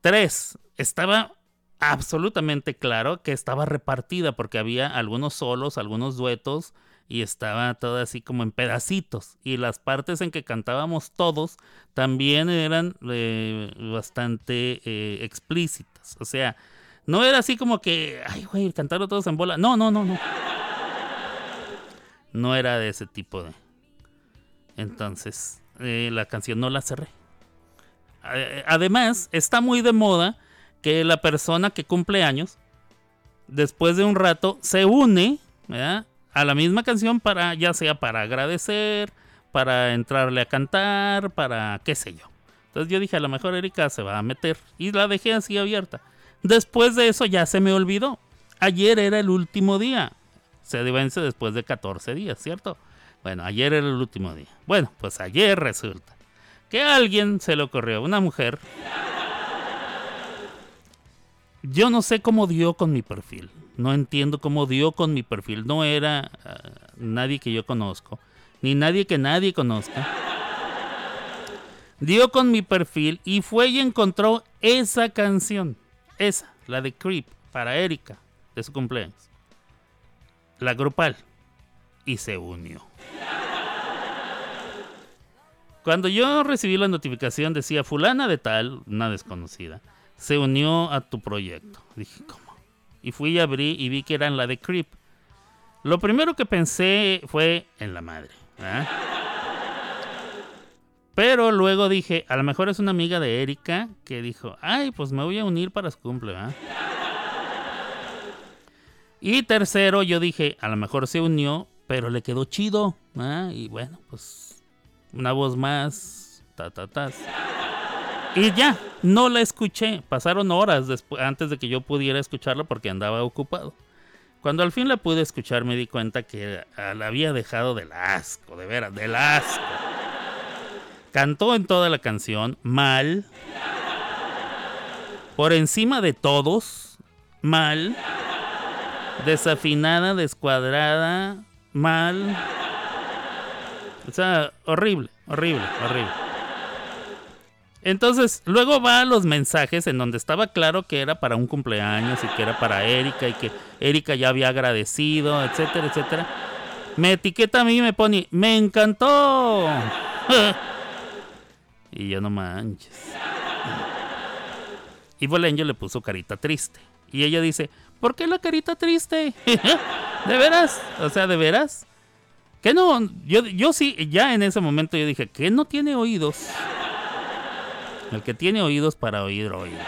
Tres, estaba absolutamente claro que estaba repartida porque había algunos solos, algunos duetos y estaba todo así como en pedacitos. Y las partes en que cantábamos todos también eran eh, bastante eh, explícitas. O sea, no era así como que, ay, güey, cantaron todos en bola. No, no, no, no. No era de ese tipo de. Entonces, eh, la canción no la cerré. Además, está muy de moda que la persona que cumple años, después de un rato, se une a la misma canción para, ya sea para agradecer, para entrarle a cantar, para qué sé yo. Entonces yo dije, a lo mejor Erika se va a meter. Y la dejé así abierta. Después de eso ya se me olvidó. Ayer era el último día. Se vence después de 14 días, ¿cierto? Bueno, ayer era el último día. Bueno, pues ayer resulta que a alguien se le ocurrió, una mujer. Yo no sé cómo dio con mi perfil. No entiendo cómo dio con mi perfil. No era ah, nadie que yo conozco. Ni nadie que nadie conozca. Dio con mi perfil y fue y encontró esa canción. Esa, la de Creep, para Erika, de su cumpleaños. La grupal. Y se unió. Cuando yo recibí la notificación decía fulana de tal, una desconocida, se unió a tu proyecto. Dije, ¿cómo? Y fui y abrí y vi que eran la de Creep. Lo primero que pensé fue en la madre. ¿ah? Pero luego dije, a lo mejor es una amiga de Erika que dijo, ay, pues me voy a unir para su cumple, ¿ah?". Y tercero, yo dije, a lo mejor se unió, pero le quedó chido. ¿ah? Y bueno, pues una voz más, ta, ta, tas. Y ya, no la escuché. Pasaron horas después, antes de que yo pudiera escucharla porque andaba ocupado. Cuando al fin la pude escuchar me di cuenta que la había dejado del asco, de veras, del asco. Cantó en toda la canción mal. Por encima de todos, mal. Desafinada, descuadrada, mal. O sea, horrible, horrible, horrible. Entonces, luego va a los mensajes en donde estaba claro que era para un cumpleaños y que era para Erika y que Erika ya había agradecido, etcétera, etcétera. Me etiqueta a mí y me pone, me encantó. *laughs* y yo no manches. Y Bolenjo le puso carita triste. Y ella dice, ¿por qué la carita triste? *laughs* ¿De veras? O sea, ¿de veras? Que no, yo, yo sí, ya en ese momento yo dije, que no tiene oídos. El que tiene oídos para oír, oír.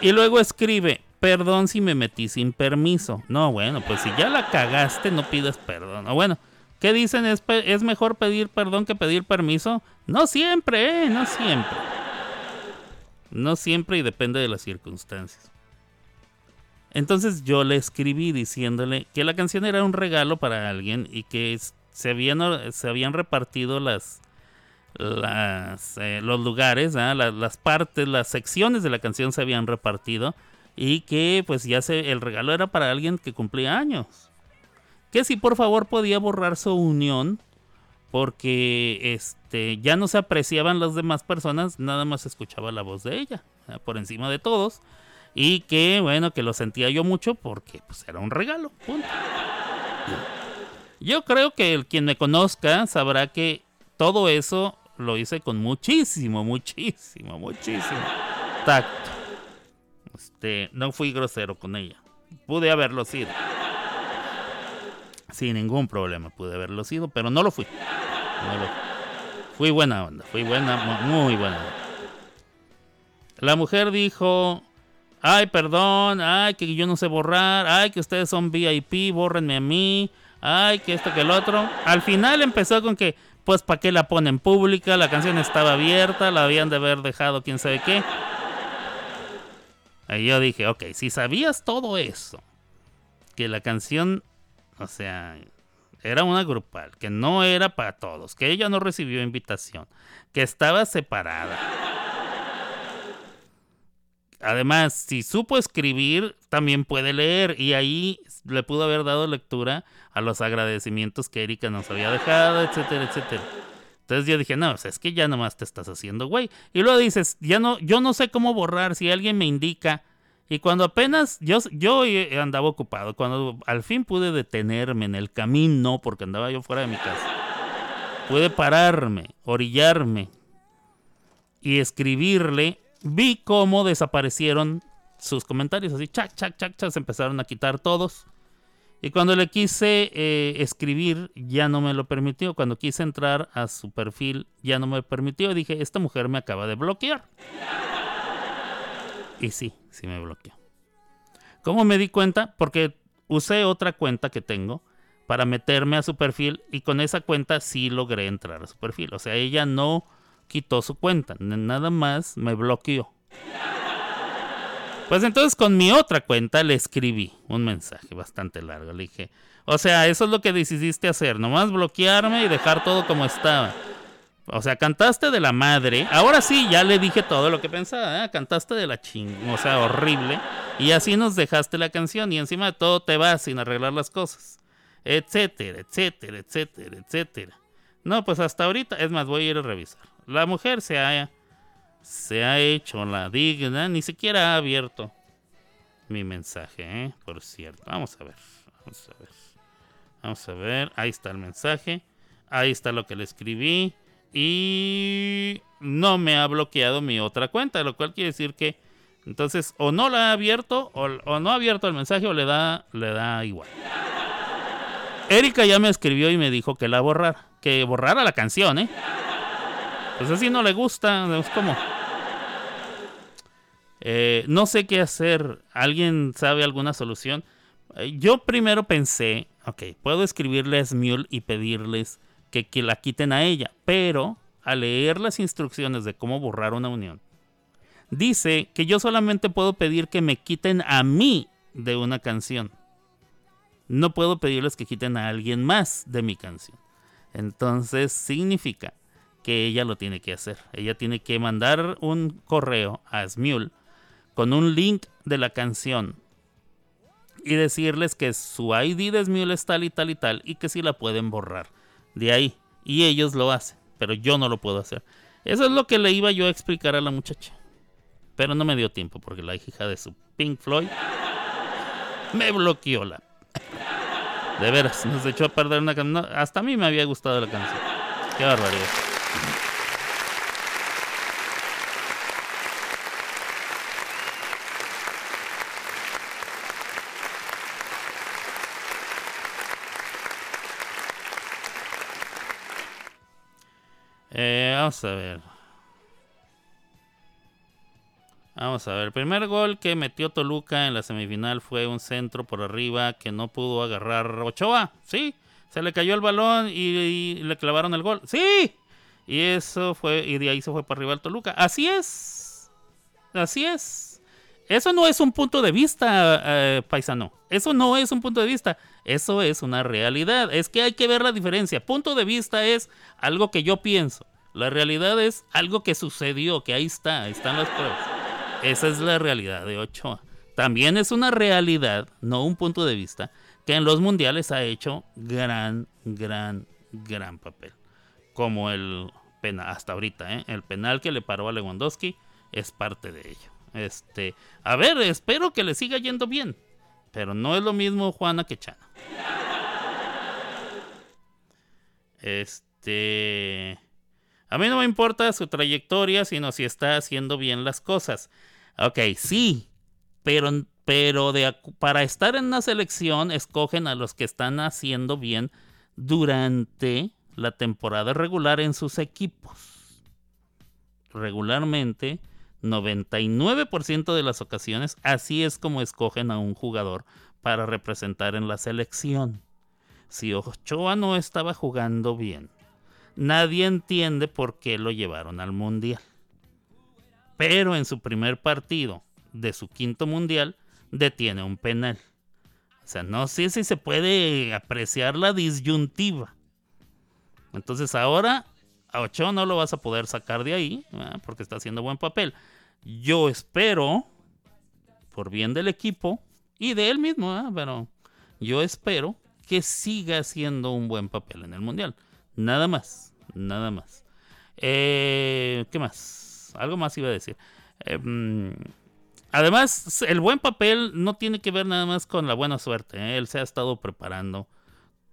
Y luego escribe, perdón si me metí sin permiso. No, bueno, pues si ya la cagaste, no pides perdón. O bueno, ¿qué dicen? ¿Es, mejor pedir perdón que pedir permiso? No siempre, ¿eh? No siempre. No siempre y depende de las circunstancias. Entonces yo le escribí diciéndole que la canción era un regalo para alguien y que se se habían repartido las, las, eh, los lugares, ¿ah? las, las partes, las secciones de la canción se habían repartido y que pues ya se, el regalo era para alguien que cumplía años. Que si por favor podía borrar su unión porque este ya no se apreciaban las demás personas, nada más escuchaba la voz de ella, ¿ah? por encima de todos. Y que bueno, que lo sentía yo mucho porque pues era un regalo. punto. Yo creo que el quien me conozca sabrá que todo eso lo hice con muchísimo, muchísimo, muchísimo tacto. Este, no fui grosero con ella. Pude haberlo sido. Sin ningún problema pude haberlo sido, pero no lo fui. Fui. Buena onda, fui buena, mu- muy buena onda. La mujer dijo, ay, perdón, ay, que yo no sé borrar, ay, que ustedes son VIP, bórrenme a mí, ay, que esto, que el otro. Al final empezó con que, pues, ¿para qué la ponen pública? La canción estaba abierta, la habían de haber dejado quién sabe qué. Y yo dije, ok, si sabías todo eso, que la canción, o sea, era una grupal, que no era para todos, que ella no recibió invitación, que estaba separada. Además, si supo escribir, también puede leer y ahí le pudo haber dado lectura a los agradecimientos que Erika nos había dejado, etcétera, etcétera. Entonces yo dije, no, o sea, es que ya nomás te estás haciendo, güey. Y luego dices, ya no, yo no sé cómo borrar, si alguien me indica. Y cuando apenas yo, yo andaba ocupado, cuando al fin pude detenerme en el camino, porque andaba yo fuera de mi casa, pude pararme, orillarme y escribirle, vi cómo desaparecieron sus comentarios, así, chac, chac, chac, chac, se empezaron a quitar todos. Y cuando le quise eh, escribir, ya no me lo permitió. Cuando quise entrar a su perfil, ya no me permitió. Dije, esta mujer me acaba de bloquear. Y sí, sí me bloqueó. ¿Cómo me di cuenta? Porque usé otra cuenta que tengo para meterme a su perfil y con esa cuenta sí logré entrar a su perfil. O sea, ella no quitó su cuenta, nada más me bloqueó. Pues entonces con mi otra cuenta le escribí un mensaje bastante largo. Le dije, o sea, eso es lo que decidiste hacer, nomás bloquearme y dejar todo como estaba. O sea, cantaste de la madre. Ahora sí, ya le dije todo lo que pensaba. ¿eh? Cantaste de la ching, o sea, horrible. Y así nos dejaste la canción. Y encima de todo te vas sin arreglar las cosas. Etcétera, etcétera, etcétera, etcétera. No, pues hasta ahorita, es más, voy a ir a revisar. La mujer se ha, se ha hecho la digna, ni siquiera ha abierto mi mensaje, ¿eh? por cierto. Vamos a ver, vamos a ver. Vamos a ver, ahí está el mensaje. Ahí está lo que le escribí. Y no me ha bloqueado mi otra cuenta, lo cual quiere decir que entonces o no la ha abierto o, no ha abierto el mensaje o le da, le da igual. Erika ya me escribió y me dijo que la borrara, que borrara la canción, ¿eh? Pues así no le gusta, es como... Eh, no sé qué hacer, ¿alguien sabe alguna solución? Eh, Yo primero pensé, ok, puedo escribirle a Smule y pedirles que, que la quiten a ella, pero al leer las instrucciones de cómo borrar una unión, dice que yo solamente puedo pedir que me quiten a mí de una canción. No puedo pedirles que quiten a alguien más de mi canción. Entonces significa que ella lo tiene que hacer. Ella tiene que mandar un correo a Smule con un link de la canción y decirles que su ID de Smule es tal y tal y tal y que si la pueden borrar de ahí. Y ellos lo hacen, pero yo no lo puedo hacer. Eso es lo que le iba yo a explicar a la muchacha. Pero no me dio tiempo porque la hija de su Pink Floyd me bloqueó la. De veras, nos echó a perder una canción. hasta a mí me había gustado la canción. Qué barbaridad. Eh, vamos a ver. Vamos a ver. El primer gol que metió Toluca en la semifinal fue un centro por arriba que no pudo agarrar Ochoa. Sí, se le cayó el balón y, y le clavaron el gol. Sí, y eso fue, y de ahí se fue para arriba el Toluca. Así es. Así es. Eso no es un punto de vista, eh, paisano. Eso no es un punto de vista. Eso es una realidad. Es que hay que ver la diferencia. Punto de vista es algo que yo pienso. La realidad es algo que sucedió, que ahí está, ahí están las pruebas. Esa es la realidad de Ochoa. También es una realidad, no un punto de vista, que en los mundiales ha hecho gran, gran, gran papel. Como el penal, hasta ahorita, ¿eh? el penal que le paró a Lewandowski es parte de ello. Este, a ver, espero que le siga yendo bien, pero no es lo mismo Juana que Chana. Este, a mí no me importa su trayectoria, sino si está haciendo bien las cosas. Ok, sí, pero, pero para estar en una selección escogen a los que están haciendo bien durante la temporada regular en sus equipos. Regularmente, 99% de las ocasiones, así es como escogen a un jugador para representar en la selección. Si Ochoa no estaba jugando bien, nadie entiende por qué lo llevaron al Mundial. Pero en su primer partido de su quinto Mundial, detiene un penal. O sea, no sé si se puede apreciar la disyuntiva. Entonces ahora a Ochoa no lo vas a poder sacar de ahí, porque está haciendo buen papel. Yo espero, por bien del equipo y de él mismo, pero yo espero que siga haciendo un buen papel en el Mundial. Nada más, nada más. Eh, ¿Qué más? Algo más iba a decir. Eh, mm, además, el buen papel no tiene que ver nada más con la buena suerte. ¿eh? Él se ha estado preparando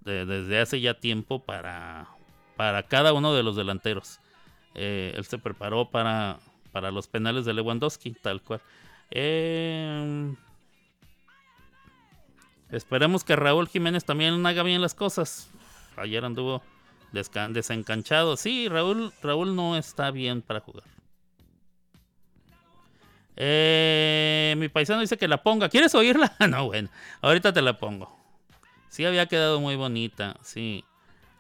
de- desde hace ya tiempo para, para cada uno de los delanteros. Eh, él se preparó para, para los penales de Lewandowski, tal cual. Eh, esperemos que Raúl Jiménez también haga bien las cosas. Ayer anduvo desencanchado. Sí, Raúl, Raúl no está bien para jugar. Eh, mi paisano dice que la ponga. ¿Quieres oírla? *laughs* no, bueno, ahorita te la pongo. Sí, había quedado muy bonita, sí.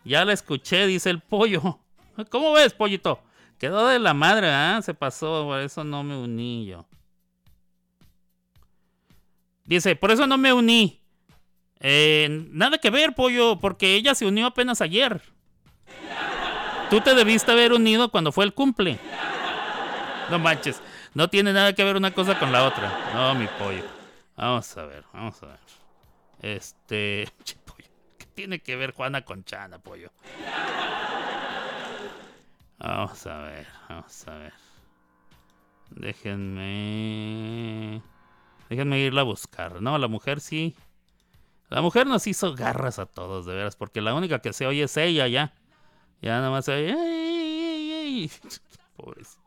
Ya la escuché, dice el pollo. *laughs* ¿Cómo ves, pollito? Quedó de la madre, ¿ah? Se pasó, por eso no me uní yo. Dice, por eso no me uní. Eh, nada que ver, pollo, porque ella se unió apenas ayer. Tú te debiste haber unido cuando fue el cumple. No manches, no tiene nada que ver una cosa con la otra. No, mi pollo. Vamos a ver, vamos a ver. Este. *laughs* che, pollo, ¿Qué tiene que ver Juana con Chana, pollo? Vamos a ver, vamos a ver. Déjenme. Déjenme irla a buscar. No, la mujer sí. La mujer nos hizo garras a todos, de veras, porque la única que se oye es ella ya. Ya nada más se oye. "Ay, ay, ay". *laughs* Pobrecita.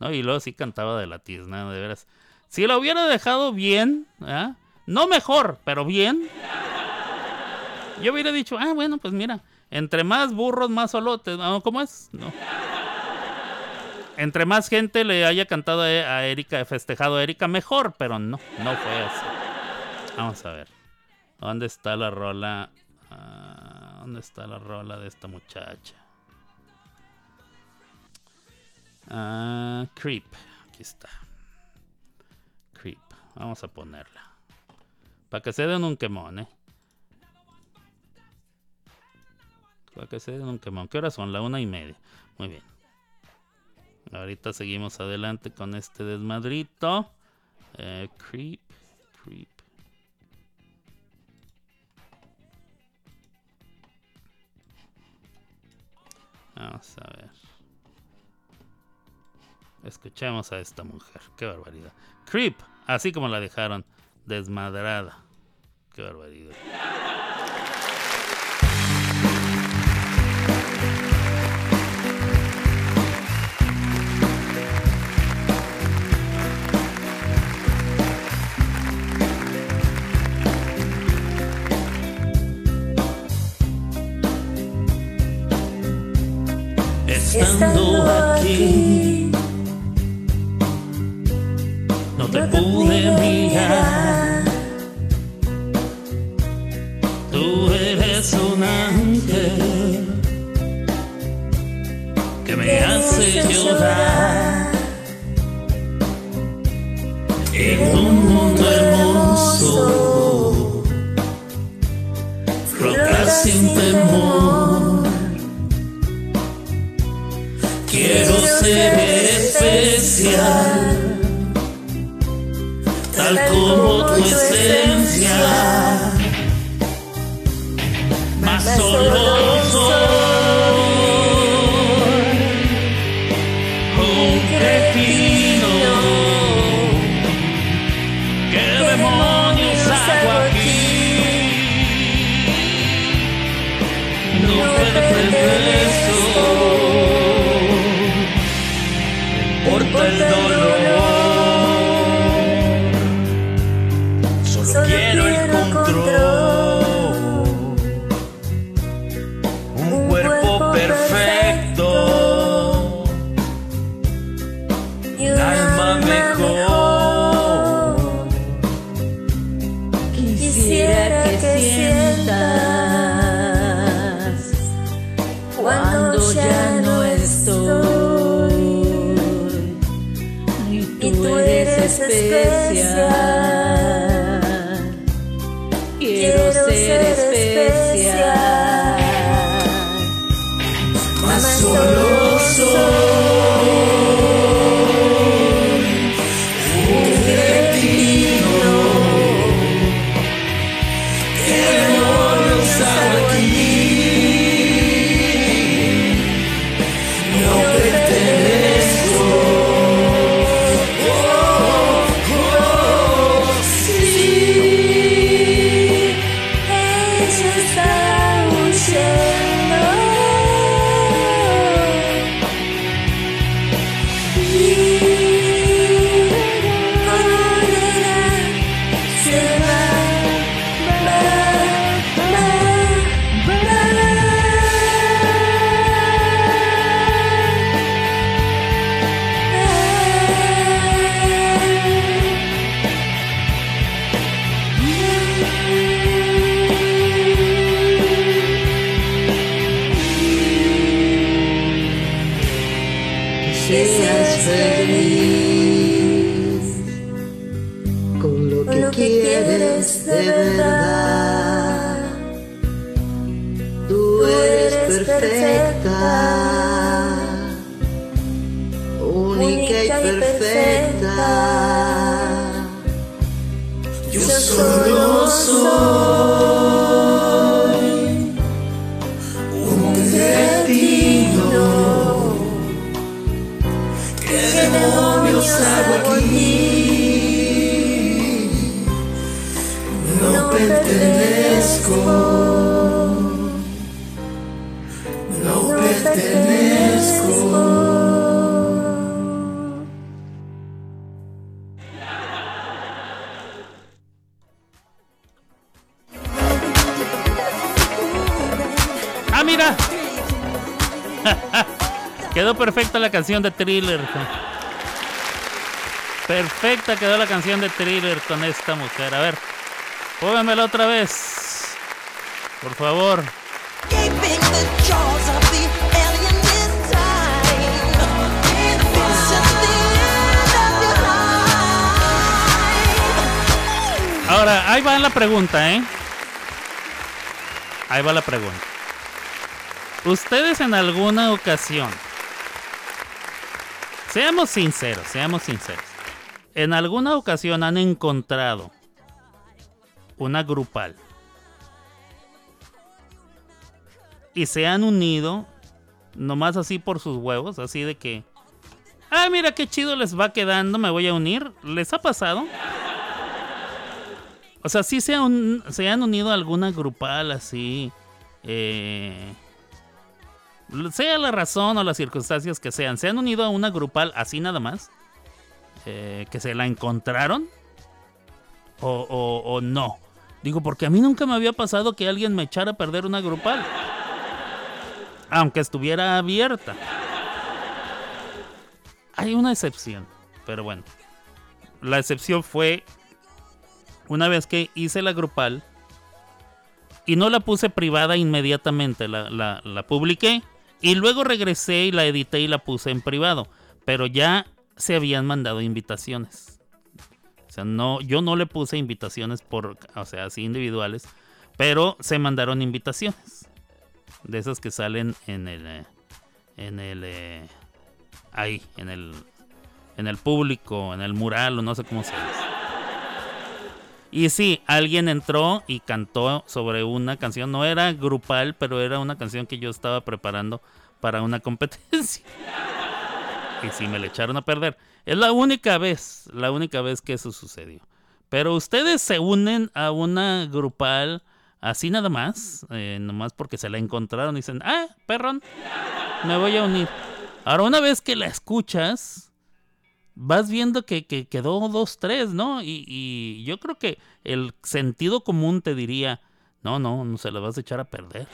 No, y luego sí cantaba de la tizna, de veras. Si la hubiera dejado bien, ¿ah? no mejor, pero bien, yo hubiera dicho, ah, bueno, pues mira, entre más burros, más solotes. ¿Cómo es? No. Entre más gente le haya cantado a a Erika, festejado a Erika, mejor, pero no, no fue así. Vamos a ver. ¿Dónde está la rola? Ah, ¿Dónde está la rola de esta muchacha? Ah, Creep. Aquí está. Creep. Vamos a ponerla. Para que se den un quemón, ¿eh? Para que se den un quemón. ¿Qué horas son? La una y media. Muy bien. Ahorita seguimos adelante con este desmadrito. Eh, creep. Creep. Vamos a ver. Escuchemos a esta mujer. Qué barbaridad. Creep. Así como la dejaron. Desmadrada. Qué barbaridad. Estando aquí, no te pude mirar. Tú eres un ángel que me hace llorar. En un mundo hermoso, flotar sin temor. Quiero ser especial, tal como tu esencia. Mas solo Yo canción de Thriller. Perfecta quedó la canción de Thriller con esta mujer. A ver, póngamela otra vez. Por favor. Ahora, ahí va la pregunta, ¿eh? Ahí va la pregunta. ¿Ustedes en alguna ocasión, seamos sinceros, seamos sinceros, en alguna ocasión han encontrado una grupal y se han unido nomás así por sus huevos, así de que, ah, mira qué chido les va quedando, me voy a unir? ¿Les ha pasado? O sea, sí se han, se han unido a alguna grupal así. eh, sea la razón o las circunstancias que sean. Se han unido a una grupal así nada más. eh, que se la encontraron. O, no. Digo, porque a mí nunca me había pasado que alguien me echara a perder una grupal. Aunque estuviera abierta. Hay una excepción. Pero bueno. La excepción fue una vez que hice la grupal y no la puse privada inmediatamente, la- la publiqué y luego regresé y la edité y la puse en privado, pero ya se habían mandado invitaciones. O sea, no, yo no le puse invitaciones por, o sea, así individuales, pero se mandaron invitaciones de esas que salen en el, eh, en el, eh, ahí, en el, en el público, en el mural o no sé cómo se dice. Y sí, alguien entró y cantó sobre una canción. No era grupal, pero era una canción que yo estaba preparando para una *laughs* competencia. Y sí, me le echaron a perder. Es la única vez, la única vez que eso sucedió. Pero ustedes se unen a una grupal así nada más, eh, nomás porque se la encontraron y dicen, ah, perrón, me voy a unir. Ahora, una vez que la escuchas, vas viendo que, que quedó dos, tres, ¿no? Y, yo creo que el sentido común te diría, no, no, no se la vas a echar a perder.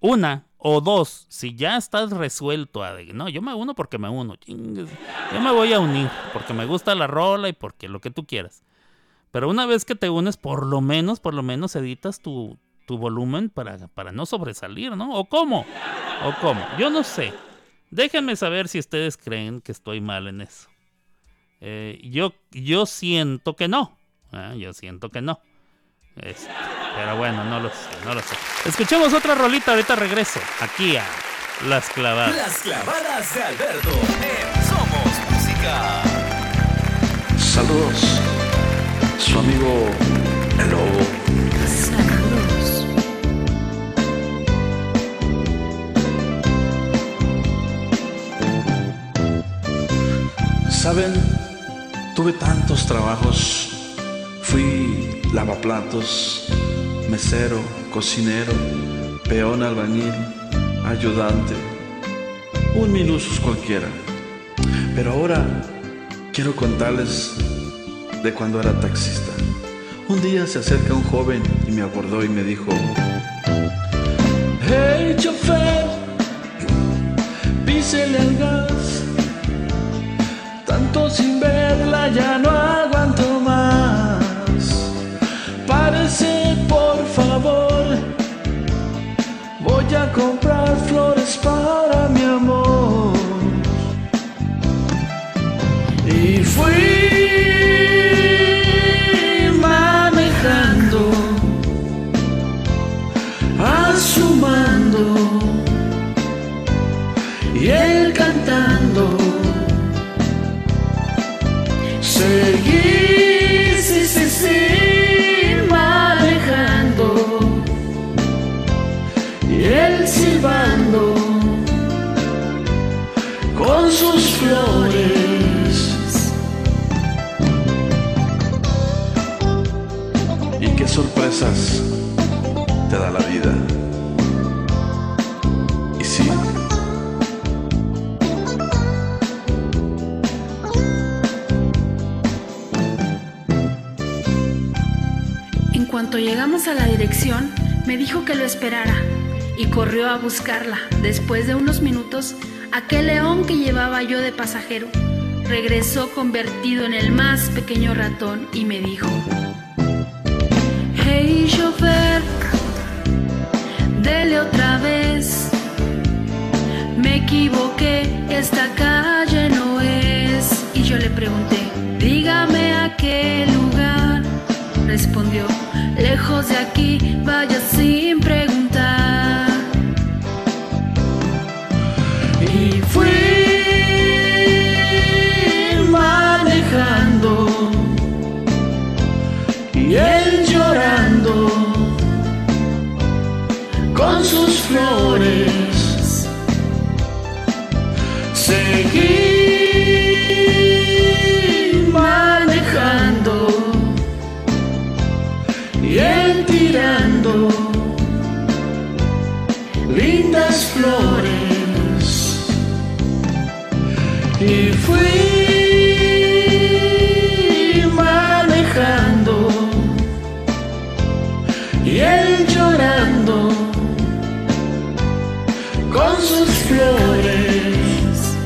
Una o dos, si ya estás resuelto a no, yo me uno porque me uno, chingues, yo me voy a unir porque me gusta la rola y porque lo que tú quieras. Pero una vez que te unes, por lo menos, por lo menos editas tu, tu volumen para, para no sobresalir, ¿no? ¿O cómo? ¿O cómo? Yo no sé. Déjenme saber si ustedes creen que estoy mal en eso. Eh, yo, yo siento que no. ¿eh? Yo siento que no. Este, pero bueno, no lo sé, no lo sé. Escuchemos otra rolita, ahorita regreso. Aquí a Las Clavadas. Las clavadas de Alberto en Somos Música. Saludos. Su amigo El Lobo. Saben, tuve tantos trabajos. Fui lavaplatos, mesero, cocinero, peón albañil, ayudante, un minusus cualquiera. Pero ahora quiero contarles de cuando era taxista. Un día se acerca un joven y me abordó y me dijo, Hey chofer, písele al gas. Verla ya no aguanto cuanto llegamos a la dirección, me dijo que lo esperara y corrió a buscarla. Después de unos minutos, aquel león que llevaba yo de pasajero regresó convertido en el más pequeño ratón y me dijo, Hey chofer, dele otra vez. Me equivoqué, esta calle no es. Y yo le pregunté, dígame a qué lugar. Respondió, lejos de aquí, vaya sin manejando y él llorando con sus flores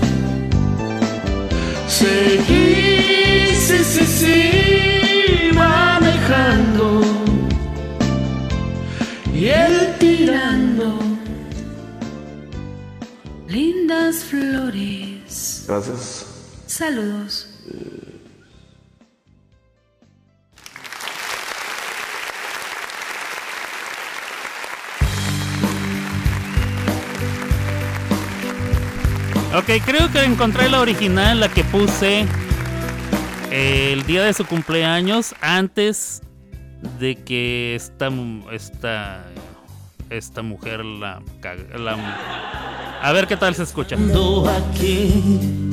seguí sí sí sí manejando y él tirando Lindas flores. gracias Saludos. Ok, creo que encontré la original, la que puse eh, el día de su cumpleaños, antes de que esta, mu- esta, esta mujer la, la- A ver qué tal se escucha. Ando aquí.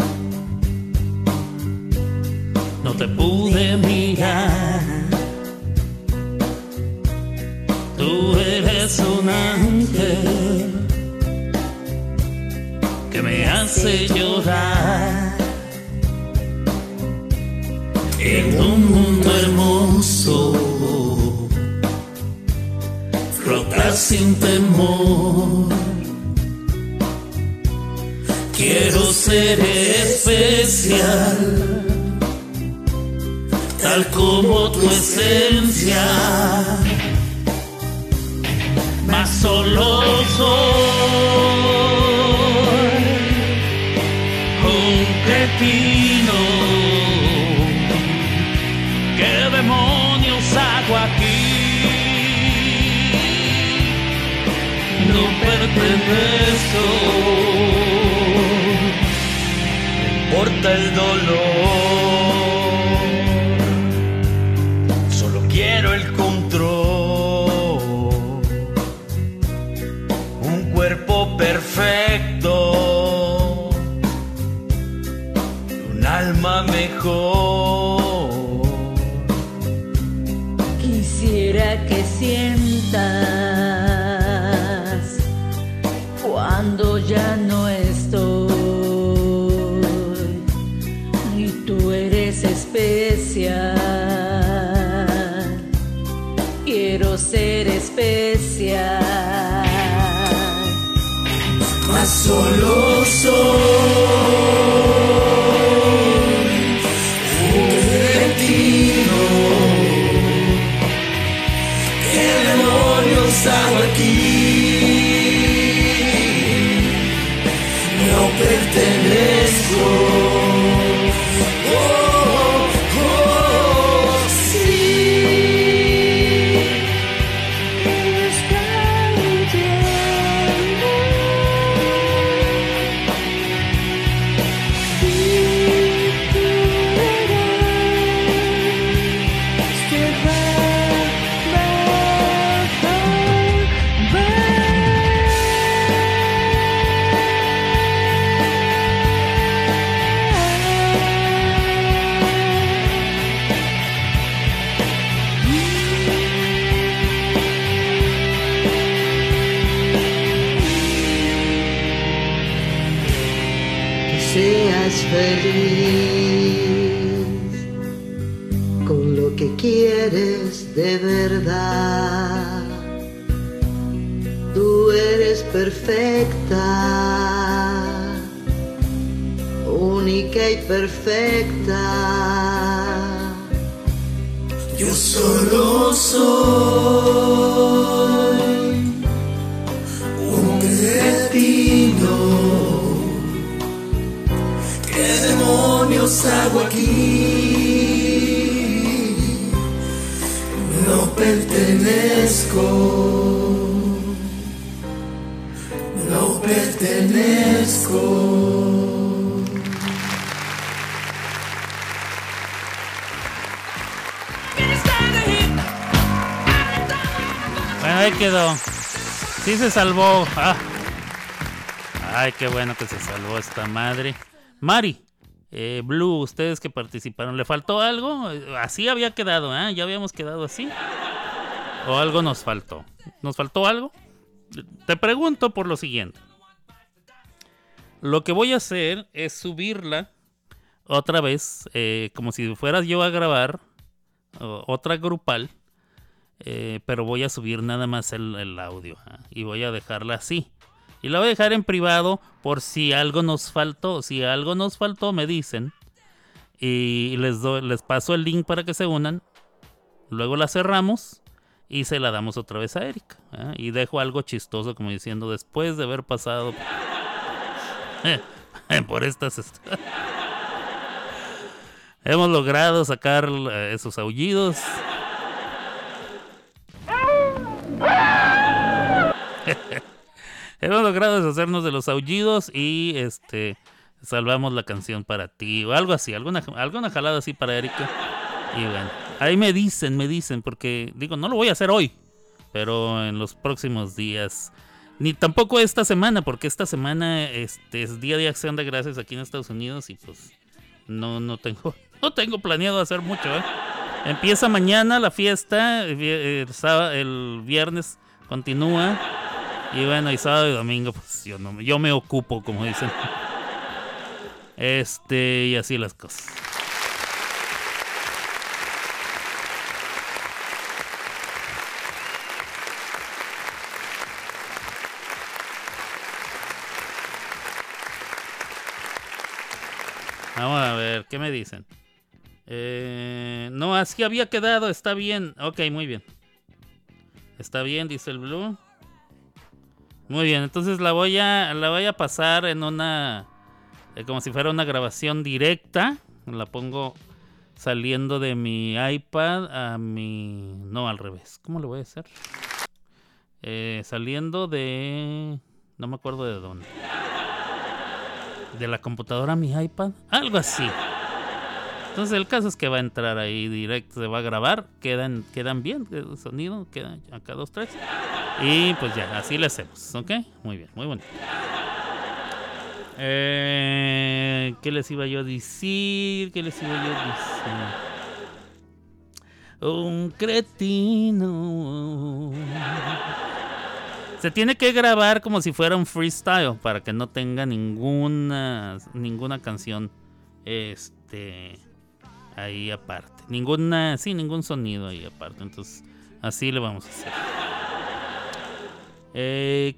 Te pude mirar. Tú eres un ángel que me hace llorar. En un mundo hermoso, flotar sin temor. Quiero ser especial, tal como tu esencia. Mas solo soy un cretino. ¿Qué demonios hago aquí? No pertenezco. No importa el dolor. Ser especial. Mas solo soy perfecta. Yo solo soy un cretino. ¿Qué demonios hago aquí? No pertenezco. No pertenezco. Quedó. Sí se salvó. Ah. Ay, qué bueno que se salvó esta madre. Mari, eh, Blue, ustedes que participaron, ¿le faltó algo? Así había quedado, ¿eh? Ya habíamos quedado así. ¿O algo nos faltó? ¿Nos faltó algo? Te pregunto por lo siguiente. Lo que voy a hacer es subirla otra vez, eh, como si fueras yo a grabar otra grupal, eh, pero voy a subir nada más el, audio y voy a dejarla así. Y la voy a dejar en privado por si algo nos faltó. Si algo nos faltó, me dicen. Y les, doy, les paso el link para que se unan. Luego la cerramos y se la damos otra vez a Erika. ¿ah? Y dejo algo chistoso como diciendo, después de haber pasado *laughs* por estas... est- *laughs* Hemos logrado sacar eh, esos aullidos. Hemos logrado deshacernos de los aullidos y este salvamos la canción para ti o algo así, alguna, alguna jalada así para Erika. Ahí me dicen, me dicen, porque digo, no lo voy a hacer hoy, pero en los próximos días. Ni tampoco esta semana, porque esta semana este, es Día de Acción de Gracias aquí en Estados Unidos y pues no, no tengo, *laughs* no tengo planeado hacer mucho, ¿eh? Empieza mañana la fiesta, el, el viernes continúa. Y bueno, y sábado y domingo, pues yo, no, yo me ocupo, como dicen. Este, y así las cosas. Vamos a ver, ¿qué me dicen? Eh, no, así había quedado, está bien. Ok, muy bien. Está bien, dice el Blue. Muy bien, entonces la voy a, la voy a pasar en una, eh, como si fuera una grabación directa. La pongo saliendo de mi iPad a mi, no al revés. ¿Cómo le voy a hacer? Eh, saliendo de, no me acuerdo de dónde. de la computadora a mi iPad, algo así. Entonces el caso es que va a entrar ahí directo, se va a grabar, quedan, quedan bien, el sonido, quedan acá dos, tres. Y pues ya, así le hacemos, ¿ok? Muy bien, muy bonito. Eh, ¿Qué les iba yo a decir? ¿Qué les iba yo a decir? Un cretino. Se tiene que grabar como si fuera un freestyle para que no tenga ninguna ninguna canción este ahí aparte. Ninguna, sí, ningún sonido ahí aparte. Entonces, así le vamos a hacer. Eh,